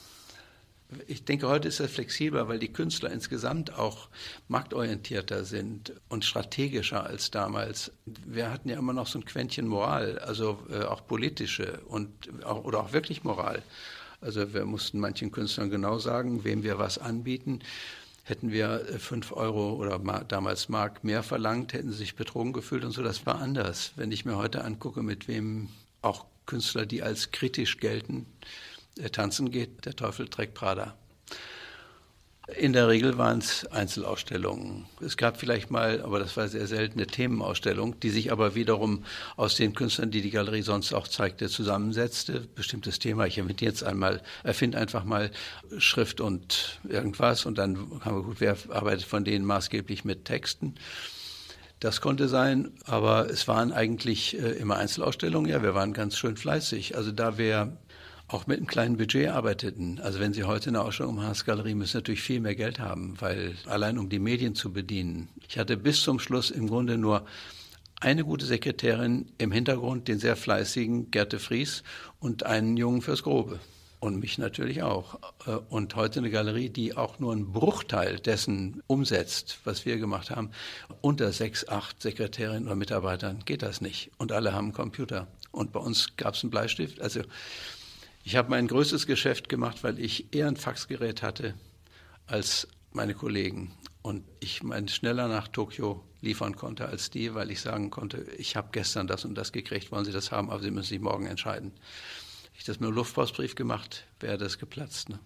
Ich denke, heute ist das flexibler, weil die Künstler insgesamt auch marktorientierter sind und strategischer als damals. Wir hatten ja immer noch so ein Quäntchen Moral, also äh, auch politische und auch, oder auch wirklich Moral. Also wir mussten manchen Künstlern genau sagen, wem wir was anbieten. Hätten wir äh, fünf Euro oder damals Mark mehr verlangt, hätten sie sich betrogen gefühlt und so. Das war anders. Wenn ich mir heute angucke, mit wem auch Künstler, die als kritisch gelten, tanzen geht, der Teufel trägt Prada. In der Regel waren es Einzelausstellungen. Es gab vielleicht mal, aber das war sehr selten, eine Themenausstellung, die sich aber wiederum aus den Künstlern, die die Galerie sonst auch zeigte, zusammensetzte. Bestimmtes Thema. Ich erfinde jetzt einmal, erfinde einfach mal Schrift und irgendwas und dann haben wir gut, wer arbeitet von denen maßgeblich mit Texten. Das konnte sein, aber es waren eigentlich äh, immer Einzelausstellungen. Ja, wir waren ganz schön fleißig. Also da wir auch mit einem kleinen Budget arbeiteten. Also wenn Sie heute eine Ausstellung machen als Galerie, müssen natürlich viel mehr Geld haben, weil allein um die Medien zu bedienen. Ich hatte bis zum Schluss im Grunde nur eine gute Sekretärin im Hintergrund, den sehr fleißigen Gerte Fries und einen Jungen fürs Grobe. Und mich natürlich auch. Und heute eine Galerie, die auch nur einen Bruchteil dessen umsetzt, was wir gemacht haben. Unter sechs, acht Sekretärinnen oder Mitarbeitern geht das nicht. Und alle haben einen Computer. Und bei uns gab es einen Bleistift. Also ich habe mein größtes Geschäft gemacht, weil ich eher ein Faxgerät hatte als meine Kollegen. Und ich mein schneller nach Tokio liefern konnte als die, weil ich sagen konnte, ich habe gestern das und das gekriegt, wollen Sie das haben, aber Sie müssen sich morgen entscheiden. Ich das mit einem Luftpostbrief gemacht, wäre das geplatzt. Ne?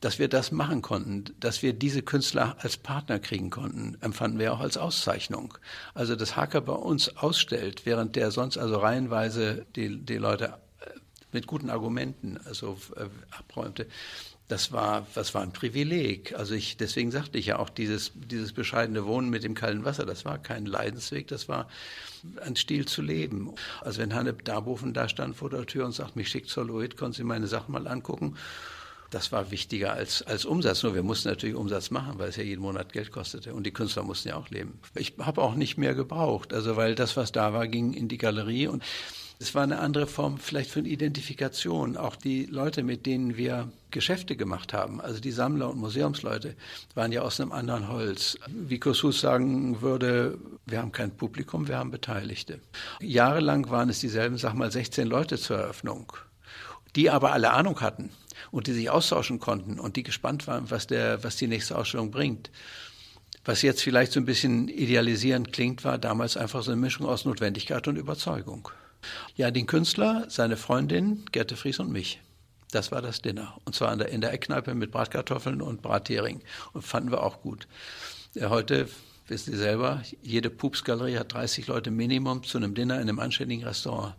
Dass wir das machen konnten, dass wir diese Künstler als Partner kriegen konnten, empfanden wir auch als Auszeichnung. Also dass Hacker bei uns ausstellt, während der sonst also reihenweise die, die Leute mit guten Argumenten also äh, abräumte. Das war, das war ein Privileg. Also ich, deswegen sagte ich ja auch, dieses, dieses bescheidene Wohnen mit dem kalten Wasser, das war kein Leidensweg, das war ein Stil zu leben. Also wenn Hanne Darboven da stand vor der Tür und sagt, mich schickt zur Loid, können Sie meine Sachen mal angucken. Das war wichtiger als, als Umsatz. Nur wir mussten natürlich Umsatz machen, weil es ja jeden Monat Geld kostete. Und die Künstler mussten ja auch leben. Ich habe auch nicht mehr gebraucht. Also weil das, was da war, ging in die Galerie und Es war eine andere Form vielleicht von Identifikation. Auch die Leute, mit denen wir Geschäfte gemacht haben, also die Sammler und Museumsleute, waren ja aus einem anderen Holz. Wie Kossuth sagen würde, wir haben kein Publikum, wir haben Beteiligte. Jahrelang waren es dieselben, sag mal, 16 Leute zur Eröffnung, die aber alle Ahnung hatten und die sich austauschen konnten und die gespannt waren, was, der, was die nächste Ausstellung bringt. Was jetzt vielleicht so ein bisschen idealisierend klingt, war damals einfach so eine Mischung aus Notwendigkeit und Überzeugung. Ja, den Künstler, seine Freundin, Gerte Fries und mich. Das war das Dinner. Und zwar in der, in der Eckkneipe mit Bratkartoffeln und Brathering. Und fanden wir auch gut. Ja, heute, wissen Sie selber, jede Pupsgalerie hat 30 Leute Minimum zu einem Dinner in einem anständigen Restaurant.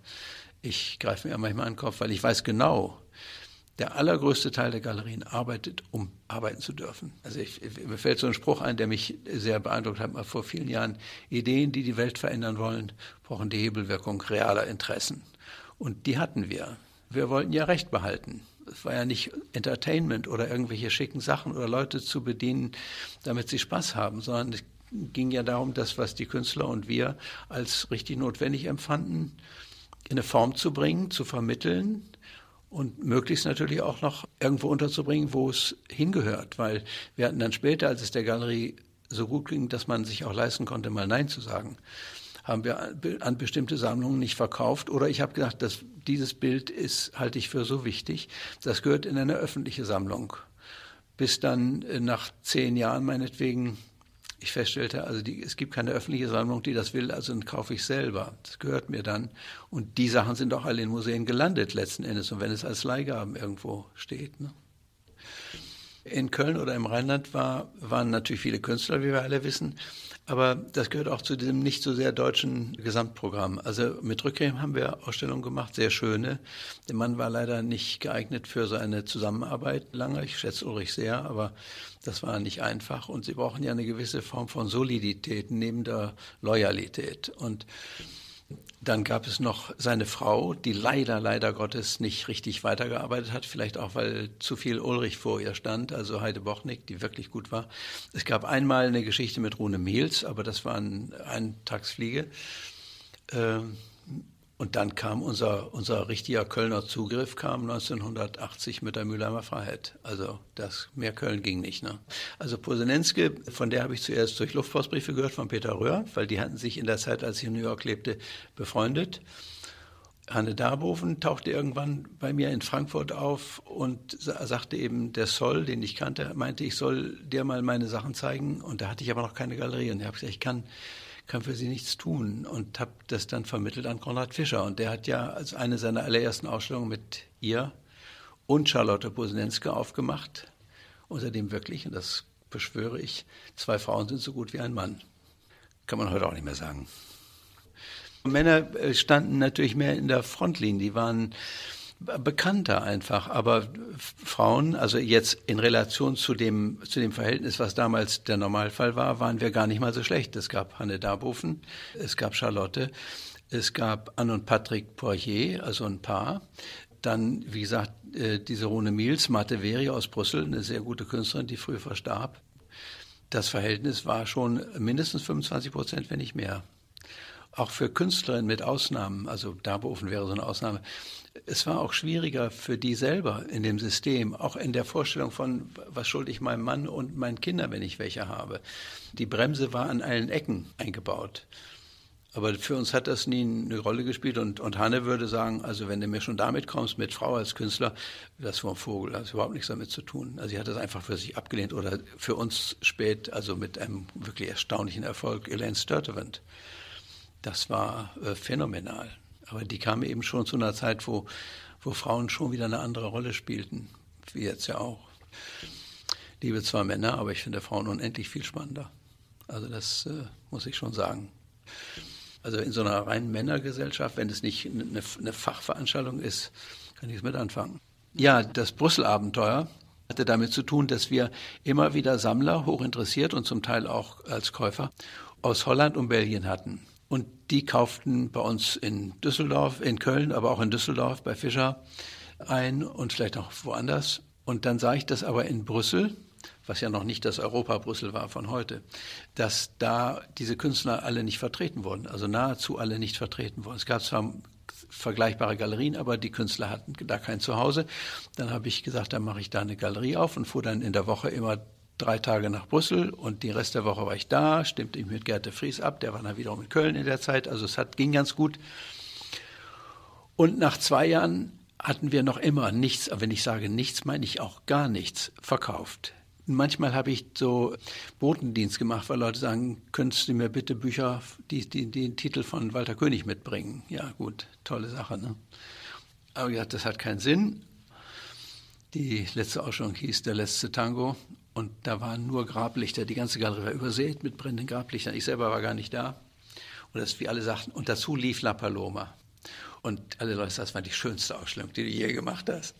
Ich greife mir manchmal an den Kopf, weil ich weiß genau, der allergrößte Teil der Galerien arbeitet, um arbeiten zu dürfen. Also ich, mir fällt so ein Spruch ein, der mich sehr beeindruckt hat, mal vor vielen Jahren. Ideen, die die Welt verändern wollen, brauchen die Hebelwirkung realer Interessen. Und die hatten wir. Wir wollten ja Recht behalten. Es war ja nicht Entertainment oder irgendwelche schicken Sachen oder Leute zu bedienen, damit sie Spaß haben, sondern es ging ja darum, das, was die Künstler und wir als richtig notwendig empfanden, in eine Form zu bringen, zu vermitteln, und möglichst natürlich auch noch irgendwo unterzubringen, wo es hingehört, weil wir hatten dann später, als es der Galerie so gut ging, dass man sich auch leisten konnte, mal Nein zu sagen, haben wir an bestimmte Sammlungen nicht verkauft. Oder ich habe gedacht, dass dieses Bild ist, halte ich für so wichtig, das gehört in eine öffentliche Sammlung. Bis dann äh, nach zehn Jahren meinetwegen ich feststellte, also die, es gibt keine öffentliche Sammlung, die das will, also dann kaufe ich selber. Das gehört mir dann. Und die Sachen sind auch alle in Museen gelandet letzten Endes. Und wenn es als Leihgaben irgendwo steht. Ne? In Köln oder im Rheinland war, waren natürlich viele Künstler, wie wir alle wissen. Aber das gehört auch zu diesem nicht so sehr deutschen Gesamtprogramm. Also mit Rückgräm haben wir Ausstellungen gemacht, sehr schöne. Der Mann war leider nicht geeignet für so eine Zusammenarbeit lange. Ich schätze Ulrich sehr, aber das war nicht einfach. Und sie brauchen ja eine gewisse Form von Solidität neben der Loyalität. Und dann gab es noch seine Frau, die leider, leider Gottes nicht richtig weitergearbeitet hat, vielleicht auch, weil zu viel Ulrich vor ihr stand, also Heide Bochnik, die wirklich gut war. Es gab einmal eine Geschichte mit Rune Mehls, aber das war ein Eintagsfliege. Ähm, und dann kam unser, unser richtiger Kölner Zugriff, kam 1980 mit der Mülheimer Freiheit. Also das mehr Köln ging nicht. Ne? Also Posenenske, von der habe ich zuerst durch Luftpostbriefe gehört von Peter Röhr, weil die hatten sich in der Zeit, als ich in New York lebte, befreundet. Hanne Darboven tauchte irgendwann bei mir in Frankfurt auf und sagte eben, der Soll, den ich kannte, meinte, ich soll dir mal meine Sachen zeigen. Und da hatte ich aber noch keine Galerie. Und ich habe gesagt, ich kann kann für sie nichts tun und habe das dann vermittelt an Konrad Fischer. Und der hat ja als eine seiner allerersten Ausstellungen mit ihr und Charlotte Bosenenske aufgemacht, unter dem wirklich, und das beschwöre ich, zwei Frauen sind so gut wie ein Mann. Kann man heute auch nicht mehr sagen. Männer äh, standen natürlich mehr in der Frontlinie, die waren bekannter einfach. Aber Frauen, also jetzt in Relation zu dem, zu dem Verhältnis, was damals der Normalfall war, waren wir gar nicht mal so schlecht. Es gab Hanne Darboven, es gab Charlotte, es gab Anne und Patrick Poirier, also ein Paar. Dann, wie gesagt, äh, diese Rune Miels, Mate Veri aus Brüssel, eine sehr gute Künstlerin, die früh verstarb. Das Verhältnis war schon mindestens 25 Prozent, wenn nicht mehr auch für Künstlerinnen mit Ausnahmen, also Darboven wäre so eine Ausnahme, es war auch schwieriger für die selber in dem System, auch in der Vorstellung von, was schulde ich meinem Mann und meinen Kindern, wenn ich welche habe. Die Bremse war an allen Ecken eingebaut. Aber für uns hat das nie eine Rolle gespielt. Und, und Hanne würde sagen, also wenn du mir schon damit kommst, mit Frau als Künstler, das war ein Vogel, das hat überhaupt nichts damit zu tun. Also sie hat das einfach für sich abgelehnt. Oder für uns spät, also mit einem wirklich erstaunlichen Erfolg, Elaine Sturtevant. Das war äh, phänomenal. Aber die kam eben schon zu einer Zeit, wo, wo Frauen schon wieder eine andere Rolle spielten, wie jetzt ja auch. Liebe zwar Männer, aber ich finde Frauen unendlich viel spannender. Also das äh, muss ich schon sagen. Also in so einer reinen Männergesellschaft, wenn es nicht eine, eine Fachveranstaltung ist, kann ich es mit anfangen. Ja, das Brüssel-Abenteuer hatte damit zu tun, dass wir immer wieder Sammler, hochinteressiert und zum Teil auch als Käufer, aus Holland und Belgien hatten. Und die kauften bei uns in Düsseldorf, in Köln, aber auch in Düsseldorf bei Fischer ein und vielleicht auch woanders. Und dann sah ich das aber in Brüssel, was ja noch nicht das Europa Brüssel war von heute, dass da diese Künstler alle nicht vertreten wurden, also nahezu alle nicht vertreten wurden. Es gab zwar vergleichbare Galerien, aber die Künstler hatten da kein Zuhause. Dann habe ich gesagt, dann mache ich da eine Galerie auf und fuhr dann in der Woche immer drei Tage nach Brüssel und die Rest der Woche war ich da, stimmte ich mit Gerd de Vries ab, der war dann wiederum in Köln in der Zeit, also es hat, ging ganz gut. Und nach zwei Jahren hatten wir noch immer nichts, aber wenn ich sage nichts, meine ich auch gar nichts verkauft. Manchmal habe ich so Botendienst gemacht, weil Leute sagen, könntest du mir bitte Bücher, die, die, die den Titel von Walter König mitbringen? Ja, gut, tolle Sache. Ne? Aber gesagt, das hat keinen Sinn. Die letzte Ausstellung hieß Der letzte Tango und da waren nur Grablichter. Die ganze Galerie war übersät mit brennenden Grablichtern. Ich selber war gar nicht da. Und das, wie alle sagten, und dazu lief La Paloma. Und alle Leute, das war die schönste Ausstellung, die du je gemacht hast.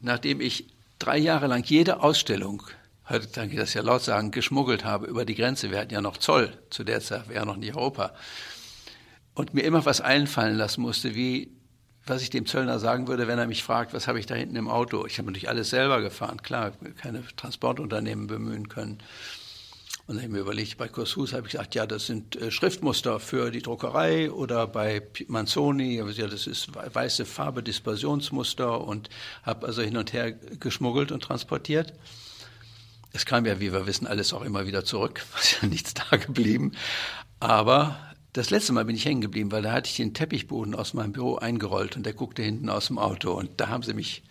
Nachdem ich drei Jahre lang jede Ausstellung heute kann ich das ja laut sagen, geschmuggelt habe über die Grenze. Wir hatten ja noch Zoll, zu der Zeit wäre ja noch nicht Europa. Und mir immer was einfallen lassen musste, wie was ich dem Zöllner sagen würde, wenn er mich fragt, was habe ich da hinten im Auto? Ich habe natürlich alles selber gefahren, klar, keine Transportunternehmen bemühen können. Und dann habe ich mir überlegt, bei Kossus habe ich gesagt, ja, das sind äh, Schriftmuster für die Druckerei oder bei Manzoni, ja, das ist weiße Farbe, Dispersionsmuster und habe also hin und her geschmuggelt und transportiert. Es kam ja, wie wir wissen, alles auch immer wieder zurück, was ja nichts da geblieben. Aber das letzte Mal bin ich hängen geblieben, weil da hatte ich den Teppichboden aus meinem Büro eingerollt und der guckte hinten aus dem Auto. Und da haben sie mich,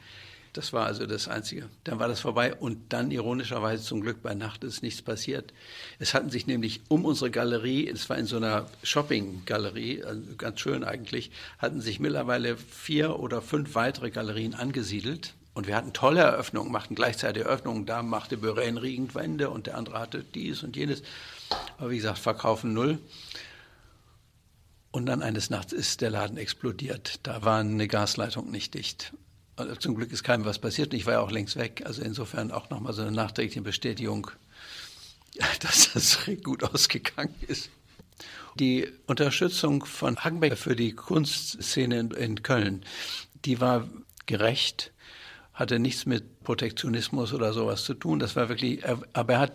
das war also das Einzige. Dann war das vorbei und dann ironischerweise zum Glück bei Nacht ist nichts passiert. Es hatten sich nämlich um unsere Galerie, es war in so einer Shopping-Galerie, also ganz schön eigentlich, hatten sich mittlerweile vier oder fünf weitere Galerien angesiedelt und wir hatten tolle Eröffnungen, machten gleichzeitig Eröffnungen. Da machte Bören Riegendwände und der andere hatte dies und jenes. Aber wie gesagt, verkaufen null. Und dann eines Nachts ist der Laden explodiert. Da war eine Gasleitung nicht dicht. Also zum Glück ist keinem was passiert. Ich war ja auch längst weg. Also insofern auch nochmal so eine nachträgliche Bestätigung, dass das gut ausgegangen ist. Die Unterstützung von Hagenbeck für die Kunstszene in Köln, die war gerecht hatte nichts mit Protektionismus oder sowas zu tun. Das war wirklich, aber er hat,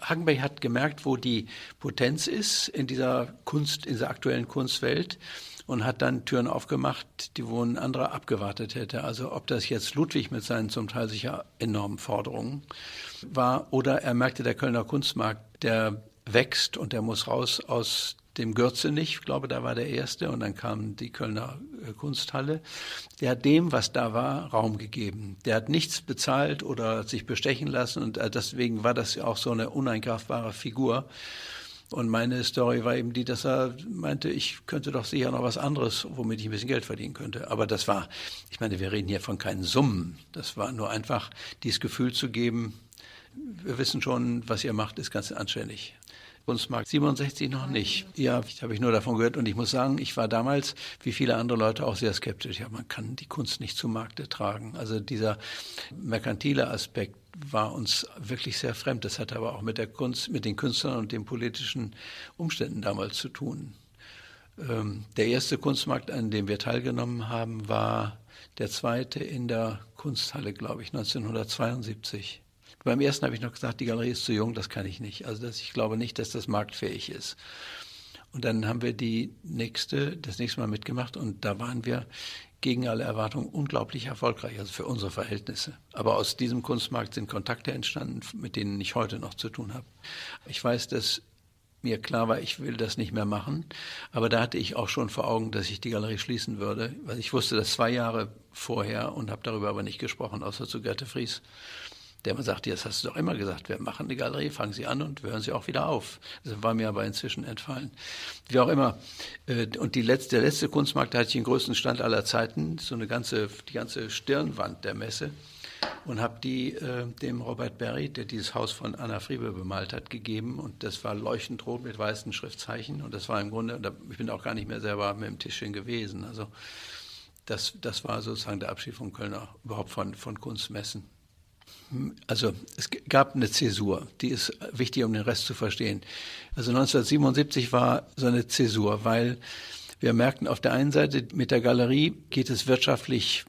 Hagenbeck hat gemerkt, wo die Potenz ist in dieser Kunst, in dieser aktuellen Kunstwelt und hat dann Türen aufgemacht, die wo ein anderer abgewartet hätte. Also ob das jetzt Ludwig mit seinen zum Teil sicher enormen Forderungen war oder er merkte, der Kölner Kunstmarkt, der wächst und der muss raus aus dem Gürzenich, ich glaube, da war der erste, und dann kam die Kölner äh, Kunsthalle. Der hat dem, was da war, Raum gegeben. Der hat nichts bezahlt oder sich bestechen lassen und äh, deswegen war das ja auch so eine uneingreifbare Figur. Und meine Story war eben die, dass er meinte, ich könnte doch sicher noch was anderes, womit ich ein bisschen Geld verdienen könnte. Aber das war, ich meine, wir reden hier von keinen Summen. Das war nur einfach dieses Gefühl zu geben, wir wissen schon, was ihr macht, ist ganz anständig. Kunstmarkt 67 noch nicht. Ja, ich habe ich nur davon gehört und ich muss sagen, ich war damals, wie viele andere Leute, auch sehr skeptisch. Ja, man kann die Kunst nicht zu Markte tragen. Also dieser merkantile Aspekt war uns wirklich sehr fremd. Das hatte aber auch mit der Kunst, mit den Künstlern und den politischen Umständen damals zu tun. Ähm, der erste Kunstmarkt, an dem wir teilgenommen haben, war der zweite in der Kunsthalle, glaube ich, 1972. Beim ersten habe ich noch gesagt, die Galerie ist zu jung, das kann ich nicht. Also das, ich glaube nicht, dass das marktfähig ist. Und dann haben wir die nächste, das nächste Mal mitgemacht und da waren wir gegen alle Erwartungen unglaublich erfolgreich, also für unsere Verhältnisse. Aber aus diesem Kunstmarkt sind Kontakte entstanden, mit denen ich heute noch zu tun habe. Ich weiß, dass mir klar war, ich will das nicht mehr machen. Aber da hatte ich auch schon vor Augen, dass ich die Galerie schließen würde, weil ich wusste das zwei Jahre vorher und habe darüber aber nicht gesprochen, außer zu Gerte Fries der immer sagte, das hast du doch immer gesagt, wir machen eine Galerie, fangen Sie an und hören Sie auch wieder auf. Das war mir aber inzwischen entfallen. Wie auch immer. Äh, und die letzte, der letzte Kunstmarkt, da hatte ich den größten Stand aller Zeiten, so eine ganze, die ganze Stirnwand der Messe und habe die äh, dem Robert Berry, der dieses Haus von Anna Friebe bemalt hat, gegeben und das war leuchtend rot mit weißen Schriftzeichen und das war im Grunde, ich bin auch gar nicht mehr selber mit dem Tischchen gewesen, also das, das war sozusagen der Abschied von Kölner, überhaupt von, von Kunstmessen. Also es gab eine Zäsur, die ist wichtig, um den Rest zu verstehen. Also 1977 war so eine Zäsur, weil wir merkten, auf der einen Seite mit der Galerie geht es wirtschaftlich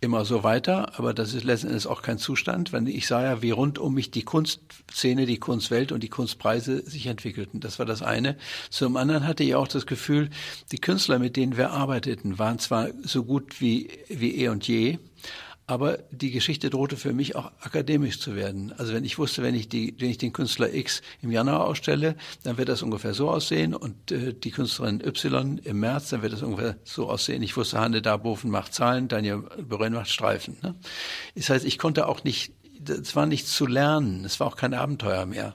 immer so weiter, aber das ist letzten Endes auch kein Zustand, weil ich sah ja, wie rund um mich die Kunstszene, die Kunstwelt und die Kunstpreise sich entwickelten. Das war das eine. Zum anderen hatte ich auch das Gefühl, die Künstler, mit denen wir arbeiteten, waren zwar so gut wie, wie eh und je, aber die Geschichte drohte für mich auch akademisch zu werden. Also wenn ich wusste, wenn ich, die, wenn ich den Künstler X im Januar ausstelle, dann wird das ungefähr so aussehen und äh, die Künstlerin Y im März, dann wird das ungefähr so aussehen. Ich wusste, Hanne Darboven macht Zahlen, Daniel Berön macht Streifen. Ne? Das heißt, ich konnte auch nicht, es war nichts zu lernen, es war auch kein Abenteuer mehr.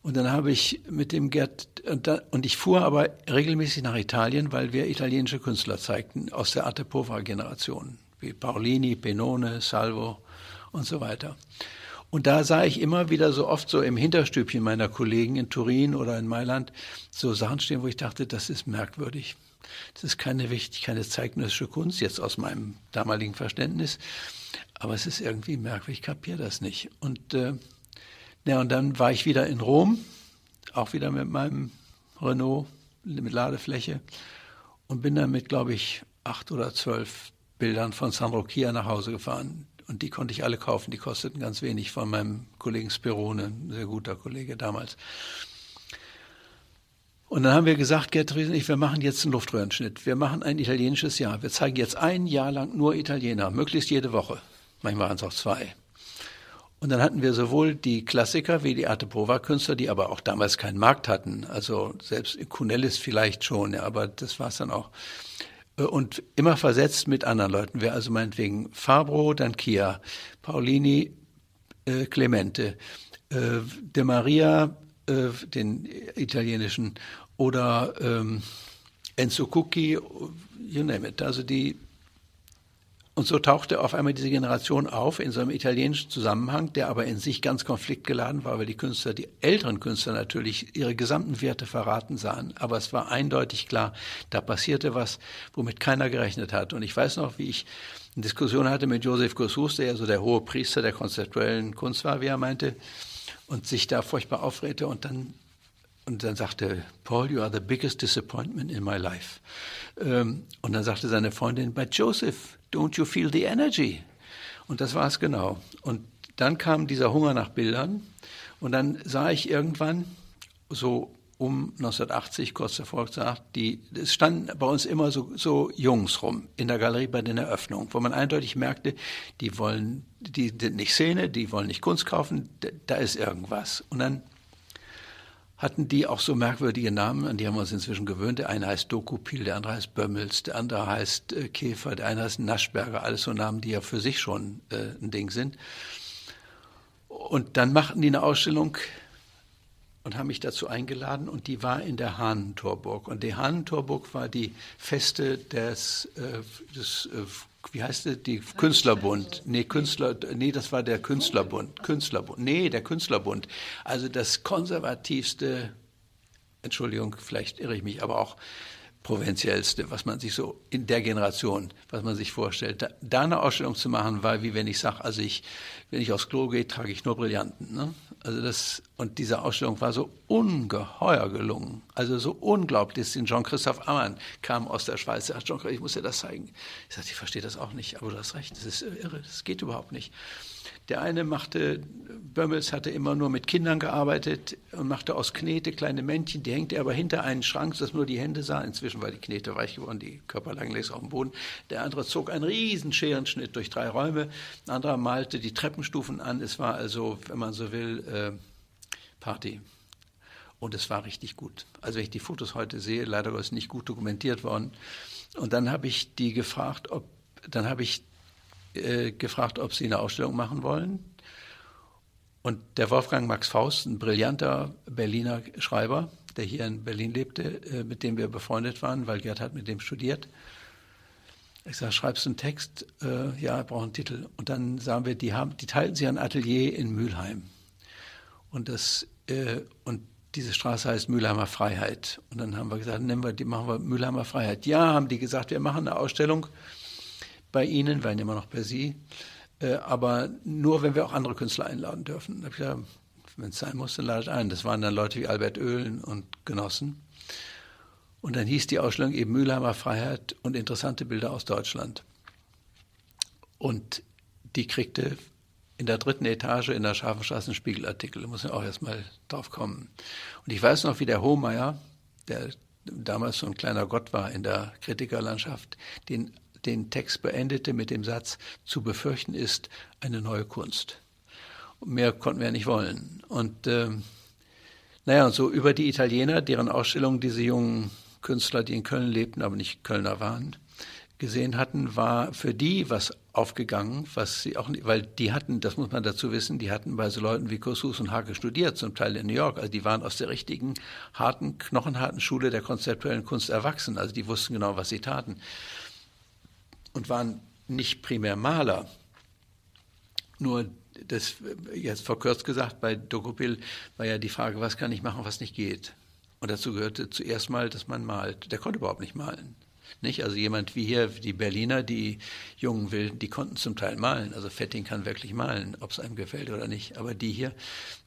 Und dann habe ich mit dem Gerd, und, da, und ich fuhr aber regelmäßig nach Italien, weil wir italienische Künstler zeigten aus der Arte Povera-Generation wie Paolini, Penone, Salvo und so weiter. Und da sah ich immer wieder so oft so im Hinterstübchen meiner Kollegen in Turin oder in Mailand so Sachen stehen, wo ich dachte, das ist merkwürdig. Das ist keine wichtig, keine zeitgenössische Kunst, jetzt aus meinem damaligen Verständnis. Aber es ist irgendwie merkwürdig, ich kapiere das nicht. Und, äh, ja, und dann war ich wieder in Rom, auch wieder mit meinem Renault mit Ladefläche und bin dann mit, glaube ich, acht oder zwölf Bildern von San Roquia nach Hause gefahren. Und die konnte ich alle kaufen, die kosteten ganz wenig von meinem Kollegen Sperone, ein sehr guter Kollege damals. Und dann haben wir gesagt, Riesen und ich, wir machen jetzt einen Luftröhrenschnitt. Wir machen ein italienisches Jahr. Wir zeigen jetzt ein Jahr lang nur Italiener, möglichst jede Woche. Manchmal waren es auch zwei. Und dann hatten wir sowohl die Klassiker wie die Arte Prova-Künstler, die aber auch damals keinen Markt hatten. Also selbst Cunellis vielleicht schon, ja, aber das war es dann auch. Äh, und immer versetzt mit anderen Leuten. Wer also meinetwegen Fabro, dann Kia, Paulini, äh, Clemente, äh, De Maria, äh, den italienischen, oder ähm, Enzo Cucchi, you name it. Also die und so tauchte auf einmal diese Generation auf in so einem italienischen Zusammenhang, der aber in sich ganz konfliktgeladen war, weil die Künstler, die älteren Künstler natürlich ihre gesamten Werte verraten sahen. Aber es war eindeutig klar, da passierte was, womit keiner gerechnet hat. Und ich weiß noch, wie ich eine Diskussion hatte mit Joseph Gossus, der ja so der hohe Priester der konzeptuellen Kunst war, wie er meinte, und sich da furchtbar aufredete und dann und dann sagte Paul, you are the biggest disappointment in my life. Ähm, und dann sagte seine Freundin, but Joseph, don't you feel the energy? Und das war es genau. Und dann kam dieser Hunger nach Bildern. Und dann sah ich irgendwann, so um 1980, kurz davor gesagt, die, es standen bei uns immer so, so Jungs rum in der Galerie bei den Eröffnungen, wo man eindeutig merkte, die wollen, die sind nicht Szene, die wollen nicht Kunst kaufen, da ist irgendwas. Und dann hatten die auch so merkwürdige Namen, an die haben wir uns inzwischen gewöhnt. Der eine heißt Dokupil, der andere heißt Bömmels, der andere heißt äh, Käfer, der eine heißt Naschberger, alles so Namen, die ja für sich schon äh, ein Ding sind. Und dann machten die eine Ausstellung und haben mich dazu eingeladen und die war in der Hahnentorburg. Und die Hahnentorburg war die Feste des, äh, des äh, wie heißt es, die Künstlerbund. Nee, Künstler, nee, das war der Künstlerbund. Künstlerbund. Nee, der Künstlerbund. Also das konservativste, Entschuldigung, vielleicht irre ich mich, aber auch provinziellste, was man sich so in der Generation, was man sich vorstellt. Da, da eine Ausstellung zu machen, war wie wenn ich sage, also ich, wenn ich aufs Klo gehe, trage ich nur Brillanten. Ne? Also das, und diese Ausstellung war so ungeheuer gelungen. Also so unglaublich. Jean-Christophe Ammann kam aus der Schweiz. Er sagt, Jean, ich muss dir das zeigen. Ich sagte, ich verstehe das auch nicht, aber du hast recht, das ist irre, das geht überhaupt nicht. Der eine machte, Bömmels hatte immer nur mit Kindern gearbeitet und machte aus Knete kleine Männchen, die hängte aber hinter einen Schrank, dass nur die Hände sah. Inzwischen war die Knete weich geworden, die Körperlagen längst auf dem Boden. Der andere zog einen riesen Scherenschnitt durch drei Räume. Ein anderer malte die Treppenstufen an. Es war also, wenn man so will, äh, Party. Und es war richtig gut. Also wenn ich die Fotos heute sehe, leider ist nicht gut dokumentiert worden. Und dann habe ich die gefragt, ob, dann habe ich äh, gefragt, ob sie eine Ausstellung machen wollen. Und der Wolfgang Max Faust, ein brillanter Berliner Schreiber, der hier in Berlin lebte, äh, mit dem wir befreundet waren, weil Gerd hat mit dem studiert. Ich sage, schreibst du einen Text? Äh, ja, er braucht einen Titel. Und dann sagen wir, die, haben, die teilten sich ein Atelier in Mülheim. Und, das, äh, und diese Straße heißt Mülheimer Freiheit. Und dann haben wir gesagt, nennen wir die, machen wir Mülheimer Freiheit. Ja, haben die gesagt, wir machen eine Ausstellung bei Ihnen, werden immer noch bei Sie, äh, aber nur, wenn wir auch andere Künstler einladen dürfen. Ja, wenn es sein muss, dann ladet ein. Das waren dann Leute wie Albert Oehlen und Genossen. Und dann hieß die Ausstellung eben Mülheimer Freiheit und interessante Bilder aus Deutschland. Und die kriegte in der dritten Etage in der Scharfenstraße einen Spiegelartikel. Da muss man auch erstmal drauf kommen. Und ich weiß noch, wie der Hohmeier, der damals so ein kleiner Gott war in der Kritikerlandschaft, den, den Text beendete mit dem Satz, zu befürchten ist eine neue Kunst. Mehr konnten wir ja nicht wollen. Und äh, naja, und so über die Italiener, deren Ausstellung diese jungen Künstler, die in Köln lebten, aber nicht Kölner waren, gesehen hatten, war für die was aufgegangen, was sie auch nicht, weil die hatten, das muss man dazu wissen, die hatten bei so Leuten wie Kossuth und Hake studiert, zum Teil in New York. Also die waren aus der richtigen, harten, knochenharten Schule der konzeptuellen Kunst erwachsen. Also die wussten genau, was sie taten. Und waren nicht primär Maler. Nur das, jetzt verkürzt gesagt, bei Dokupil war ja die Frage, was kann ich machen, was nicht geht. Und dazu gehörte zuerst mal, dass man malt. Der konnte überhaupt nicht malen. Nicht? Also jemand wie hier, die Berliner, die jungen Wilden, die konnten zum Teil malen. Also Fetting kann wirklich malen, ob es einem gefällt oder nicht. Aber die hier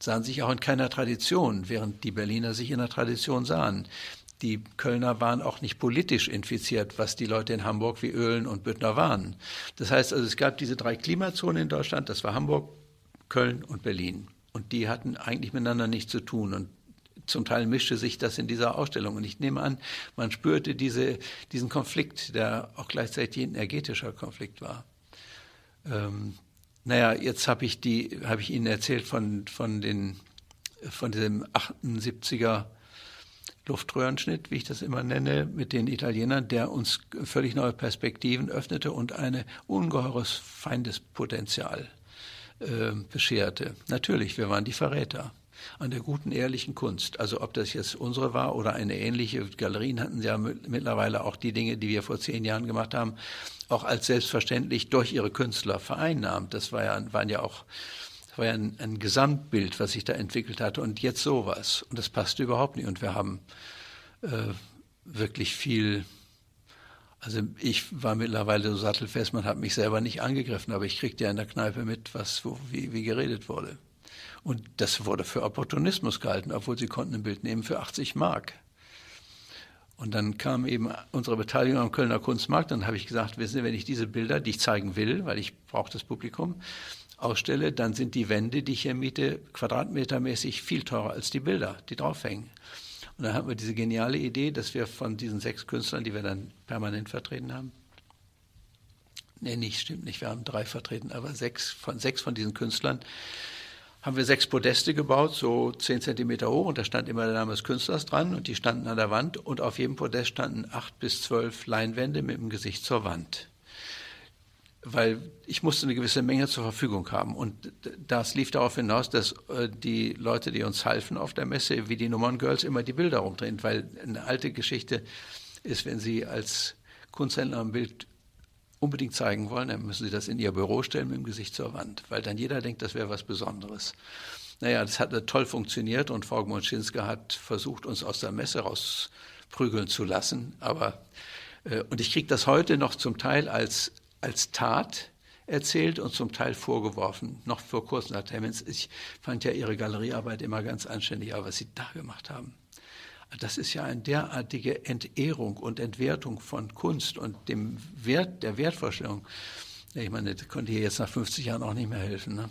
sahen sich auch in keiner Tradition, während die Berliner sich in der Tradition sahen. Die Kölner waren auch nicht politisch infiziert, was die Leute in Hamburg wie Öhlen und Büttner waren. Das heißt also, es gab diese drei Klimazonen in Deutschland, das war Hamburg, Köln und Berlin. Und die hatten eigentlich miteinander nichts zu tun. Und zum Teil mischte sich das in dieser Ausstellung. Und ich nehme an, man spürte diese, diesen Konflikt, der auch gleichzeitig ein energetischer Konflikt war. Ähm, naja, jetzt habe ich, hab ich Ihnen erzählt von, von, den, von diesem 78er Luftröhrenschnitt, wie ich das immer nenne, mit den Italienern, der uns völlig neue Perspektiven öffnete und ein ungeheures Feindespotenzial äh, bescherte. Natürlich, wir waren die Verräter an der guten, ehrlichen Kunst. Also ob das jetzt unsere war oder eine ähnliche, Galerien hatten ja mittlerweile auch die Dinge, die wir vor zehn Jahren gemacht haben, auch als selbstverständlich durch ihre Künstler vereinnahmt. Das war ja, waren ja auch das war ja ein, ein Gesamtbild, was sich da entwickelt hatte. Und jetzt sowas. Und das passte überhaupt nicht. Und wir haben äh, wirklich viel also ich war mittlerweile so sattelfest, man hat mich selber nicht angegriffen, aber ich kriegte ja in der Kneipe mit, was, wo, wie, wie geredet wurde. Und das wurde für Opportunismus gehalten, obwohl sie konnten ein Bild nehmen für 80 Mark. Und dann kam eben unsere Beteiligung am Kölner Kunstmarkt. Dann habe ich gesagt, wissen Sie, wenn ich diese Bilder, die ich zeigen will, weil ich brauche das Publikum, ausstelle, dann sind die Wände, die ich hier miete, quadratmetermäßig viel teurer als die Bilder, die draufhängen. Und dann hatten wir diese geniale Idee, dass wir von diesen sechs Künstlern, die wir dann permanent vertreten haben, nee, nicht, stimmt nicht, wir haben drei vertreten, aber sechs von, sechs von diesen Künstlern haben wir sechs Podeste gebaut, so zehn Zentimeter hoch, und da stand immer der Name des Künstlers dran, und die standen an der Wand, und auf jedem Podest standen acht bis zwölf Leinwände mit dem Gesicht zur Wand. Weil ich musste eine gewisse Menge zur Verfügung haben. Und das lief darauf hinaus, dass äh, die Leute, die uns halfen auf der Messe, wie die Nummern Girls, immer die Bilder rumdrehen. Weil eine alte Geschichte ist, wenn Sie als Kunsthändler ein Bild unbedingt zeigen wollen, dann müssen Sie das in Ihr Büro stellen mit dem Gesicht zur Wand, weil dann jeder denkt, das wäre was Besonderes. Naja, das hat toll funktioniert und Frau Gmonschinska hat versucht, uns aus der Messe rausprügeln zu lassen. Aber, äh, und ich kriege das heute noch zum Teil als, als Tat erzählt und zum Teil vorgeworfen. Noch vor kurzem hat Hemmens, ich fand ja Ihre Galeriearbeit immer ganz anständig, aber was Sie da gemacht haben, das ist ja eine derartige Entehrung und Entwertung von Kunst und dem Wert, der Wertvorstellung. Ich meine, das konnte hier jetzt nach 50 Jahren auch nicht mehr helfen. Ne?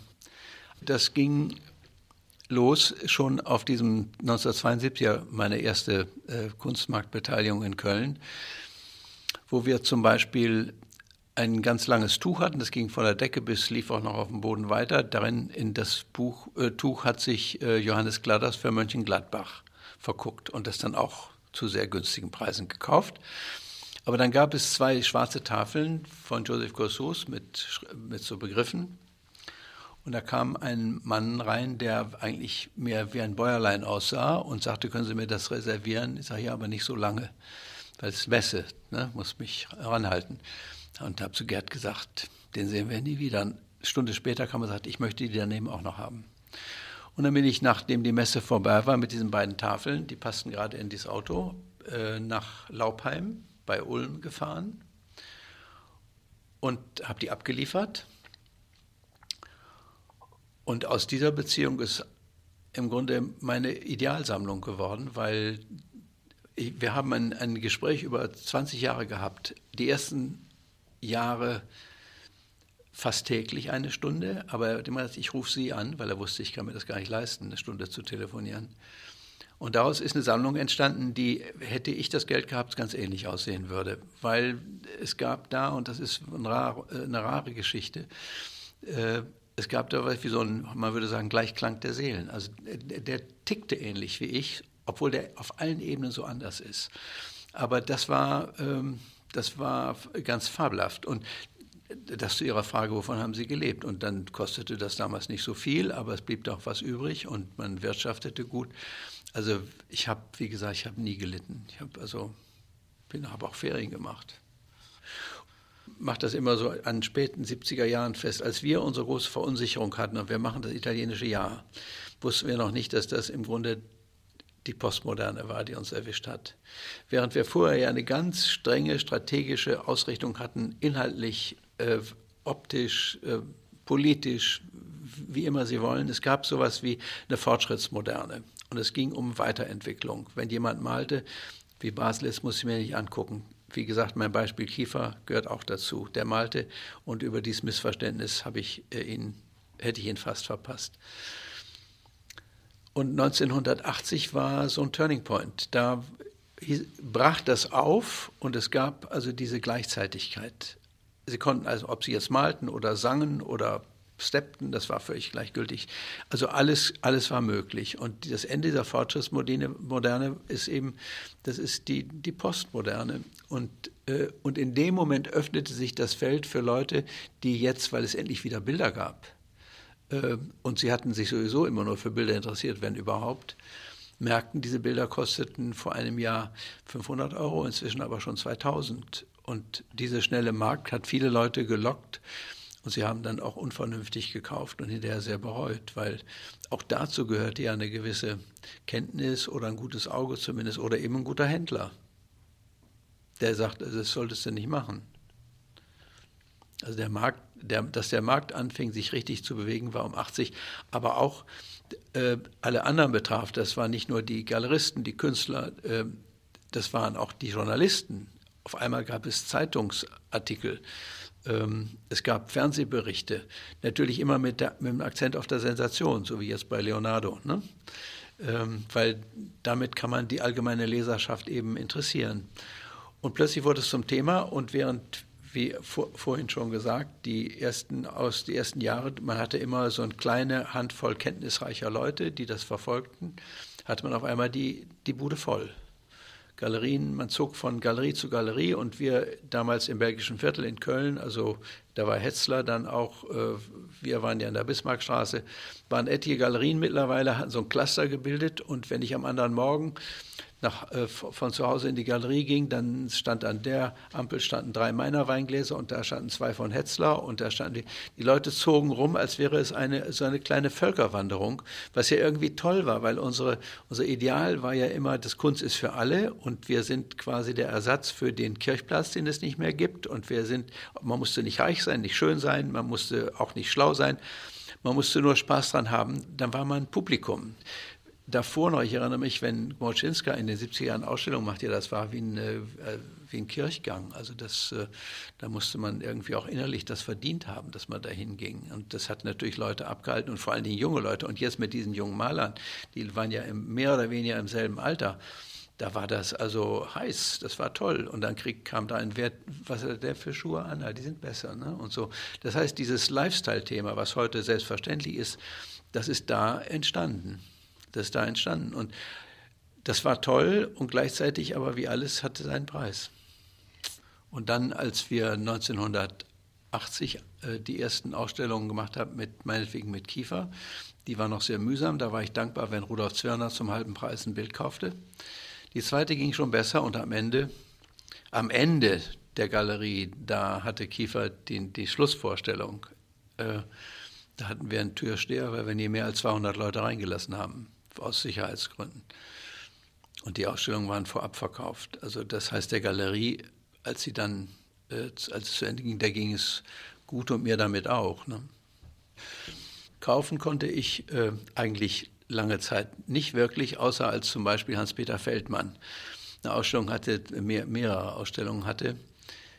Das ging los schon auf diesem 1972er, meine erste äh, Kunstmarktbeteiligung in Köln, wo wir zum Beispiel ein ganz langes Tuch hatten, das ging von der Decke bis lief auch noch auf dem Boden weiter. Darin in das Buch, äh, Tuch hat sich äh, Johannes Gladders für Mönchengladbach verguckt und das dann auch zu sehr günstigen Preisen gekauft. Aber dann gab es zwei schwarze Tafeln von Joseph Gossous mit, mit so Begriffen. Und da kam ein Mann rein, der eigentlich mehr wie ein Bäuerlein aussah und sagte, können Sie mir das reservieren? Ich sage, ja, aber nicht so lange, weil es Messe, ne, muss mich ranhalten. Und habe zu Gerd gesagt, den sehen wir nie wieder. Eine Stunde später kam er und sagte, ich möchte die daneben auch noch haben. Und dann bin ich, nachdem die Messe vorbei war, mit diesen beiden Tafeln, die passten gerade in dieses Auto, äh, nach Laubheim bei Ulm gefahren und habe die abgeliefert. Und aus dieser Beziehung ist im Grunde meine Idealsammlung geworden, weil ich, wir haben ein, ein Gespräch über 20 Jahre gehabt. Die ersten Jahre fast täglich eine Stunde, aber er hat immer gesagt, ich rufe Sie an, weil er wusste, ich kann mir das gar nicht leisten, eine Stunde zu telefonieren. Und daraus ist eine Sammlung entstanden, die, hätte ich das Geld gehabt, ganz ähnlich aussehen würde. Weil es gab da, und das ist eine rare, eine rare Geschichte, äh, es gab da wie so ein, man würde sagen, Gleichklang der Seelen. Also der, der tickte ähnlich wie ich, obwohl der auf allen Ebenen so anders ist. Aber das war, ähm, das war ganz fabelhaft. Und das zu Ihrer Frage, wovon haben Sie gelebt? Und dann kostete das damals nicht so viel, aber es blieb doch was übrig und man wirtschaftete gut. Also ich habe, wie gesagt, ich habe nie gelitten. Ich habe also, bin, auch Ferien gemacht. Macht das immer so an späten 70er Jahren fest. Als wir unsere große Verunsicherung hatten und wir machen das italienische Jahr, wussten wir noch nicht, dass das im Grunde die Postmoderne war, die uns erwischt hat. Während wir vorher ja eine ganz strenge strategische Ausrichtung hatten, inhaltlich, äh, optisch, äh, politisch, wie immer Sie wollen. Es gab sowas wie eine Fortschrittsmoderne und es ging um Weiterentwicklung. Wenn jemand malte, wie Basel ist, muss ich mir nicht angucken. Wie gesagt, mein Beispiel Kiefer gehört auch dazu. Der malte und über dieses Missverständnis habe ich äh, ihn, hätte ich ihn fast verpasst. Und 1980 war so ein Turning Point. Da brach das auf und es gab also diese Gleichzeitigkeit. Sie konnten also, ob sie jetzt malten oder sangen oder steppten, das war völlig gleichgültig. Also alles, alles war möglich. Und das Ende dieser Fortschrittsmoderne ist eben, das ist die, die Postmoderne. Und, äh, und in dem Moment öffnete sich das Feld für Leute, die jetzt, weil es endlich wieder Bilder gab, und sie hatten sich sowieso immer nur für Bilder interessiert, wenn überhaupt, merkten, diese Bilder kosteten vor einem Jahr 500 Euro, inzwischen aber schon 2000. Und dieser schnelle Markt hat viele Leute gelockt. Und sie haben dann auch unvernünftig gekauft und hinterher sehr bereut, weil auch dazu gehört ja eine gewisse Kenntnis oder ein gutes Auge zumindest oder eben ein guter Händler, der sagt, also das solltest du nicht machen. Also der Markt, der, dass der Markt anfing, sich richtig zu bewegen, war um 80, aber auch äh, alle anderen betraf. Das waren nicht nur die Galeristen, die Künstler, äh, das waren auch die Journalisten. Auf einmal gab es Zeitungsartikel. Ähm, es gab Fernsehberichte, natürlich immer mit, der, mit, dem Akzent auf der Sensation, so wie jetzt bei Leonardo, ne? ähm, weil damit kann man die allgemeine Leserschaft eben interessieren. Und plötzlich wurde es zum Thema und während, wie vor, vorhin schon gesagt, die ersten, aus die ersten Jahre, man hatte immer so eine kleine Handvoll kenntnisreicher Leute, die das verfolgten, hatte man auf einmal die, die Bude voll. Galerien, man zog von Galerie zu Galerie und wir damals im belgischen Viertel in Köln, also da war Hetzler dann auch, äh, wir waren ja in der Bismarckstraße, waren etliche Galerien mittlerweile, hatten so ein Cluster gebildet und wenn ich am anderen Morgen nach, äh, von zu Hause in die Galerie ging, dann stand an der Ampel standen drei meiner Weingläser und da standen zwei von Hetzler und da standen die, die Leute zogen rum, als wäre es eine, so eine kleine Völkerwanderung, was ja irgendwie toll war, weil unsere, unser Ideal war ja immer, das Kunst ist für alle und wir sind quasi der Ersatz für den Kirchplatz, den es nicht mehr gibt und wir sind, man musste nicht reich sein, nicht schön sein, man musste auch nicht schlau sein, man musste nur Spaß dran haben, dann war man Publikum davor noch, ich erinnere mich, wenn Morczynska in den 70er Jahren Ausstellungen macht, ja, das war wie ein, äh, wie ein Kirchgang. Also das, äh, da musste man irgendwie auch innerlich das verdient haben, dass man dahin ging. Und das hat natürlich Leute abgehalten und vor allen Dingen junge Leute. Und jetzt mit diesen jungen Malern, die waren ja mehr oder weniger im selben Alter. Da war das also heiß, das war toll. Und dann krieg, kam da ein Wert, was hat der für Schuhe an? Die sind besser. Ne? Und so. Das heißt, dieses Lifestyle-Thema, was heute selbstverständlich ist, das ist da entstanden. Das ist da entstanden. Und das war toll und gleichzeitig aber wie alles hatte seinen Preis. Und dann, als wir 1980 äh, die ersten Ausstellungen gemacht haben, mit, meinetwegen mit Kiefer, die war noch sehr mühsam. Da war ich dankbar, wenn Rudolf Zwirner zum halben Preis ein Bild kaufte. Die zweite ging schon besser und am Ende, am Ende der Galerie, da hatte Kiefer die, die Schlussvorstellung. Äh, da hatten wir einen Türsteher, weil wir nie mehr als 200 Leute reingelassen haben aus Sicherheitsgründen. Und die Ausstellungen waren vorab verkauft. Also das heißt, der Galerie, als sie dann, äh, als es zu Ende ging, da ging es gut und mir damit auch. Ne? Kaufen konnte ich äh, eigentlich lange Zeit nicht wirklich, außer als zum Beispiel Hans-Peter Feldmann eine Ausstellung hatte, mehr, mehrere Ausstellungen hatte,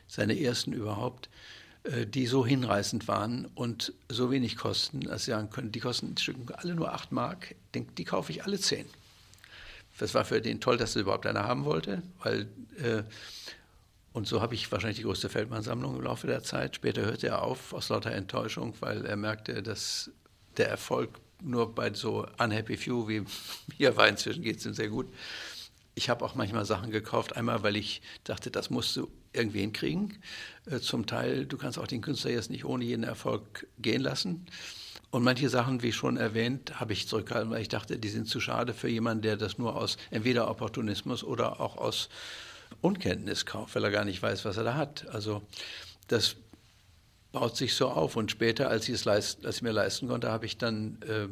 seine ersten überhaupt. Äh, die so hinreißend waren und so wenig kosten, dass Sie sagen können, die kosten alle nur 8 Mark, die kaufe ich alle 10. Das war für den toll, dass er überhaupt einer haben wollte, weil äh, und so habe ich wahrscheinlich die größte Feldmann-Sammlung im Laufe der Zeit. Später hörte er auf aus lauter Enttäuschung, weil er merkte, dass der Erfolg nur bei so unhappy few wie mir war, inzwischen geht es ihm sehr gut. Ich habe auch manchmal Sachen gekauft, einmal weil ich dachte, das musst du irgendwie hinkriegen. Äh, zum Teil, du kannst auch den Künstler jetzt nicht ohne jeden Erfolg gehen lassen. Und manche Sachen, wie schon erwähnt, habe ich zurückgehalten, weil ich dachte, die sind zu schade für jemanden, der das nur aus entweder Opportunismus oder auch aus Unkenntnis kauft, weil er gar nicht weiß, was er da hat. Also das baut sich so auf. Und später, als ich es leist, als ich mir leisten konnte, habe ich dann äh,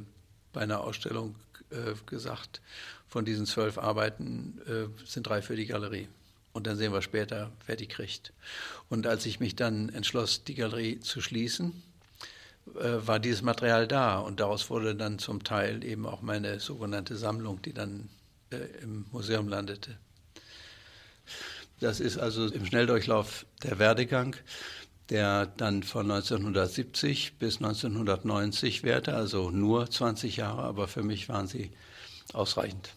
bei einer Ausstellung äh, gesagt, von diesen zwölf Arbeiten äh, sind drei für die Galerie. Und dann sehen wir später, wer die kriegt. Und als ich mich dann entschloss, die Galerie zu schließen, äh, war dieses Material da. Und daraus wurde dann zum Teil eben auch meine sogenannte Sammlung, die dann äh, im Museum landete. Das ist also im Schnelldurchlauf der Werdegang, der dann von 1970 bis 1990 währte, also nur 20 Jahre, aber für mich waren sie ausreichend.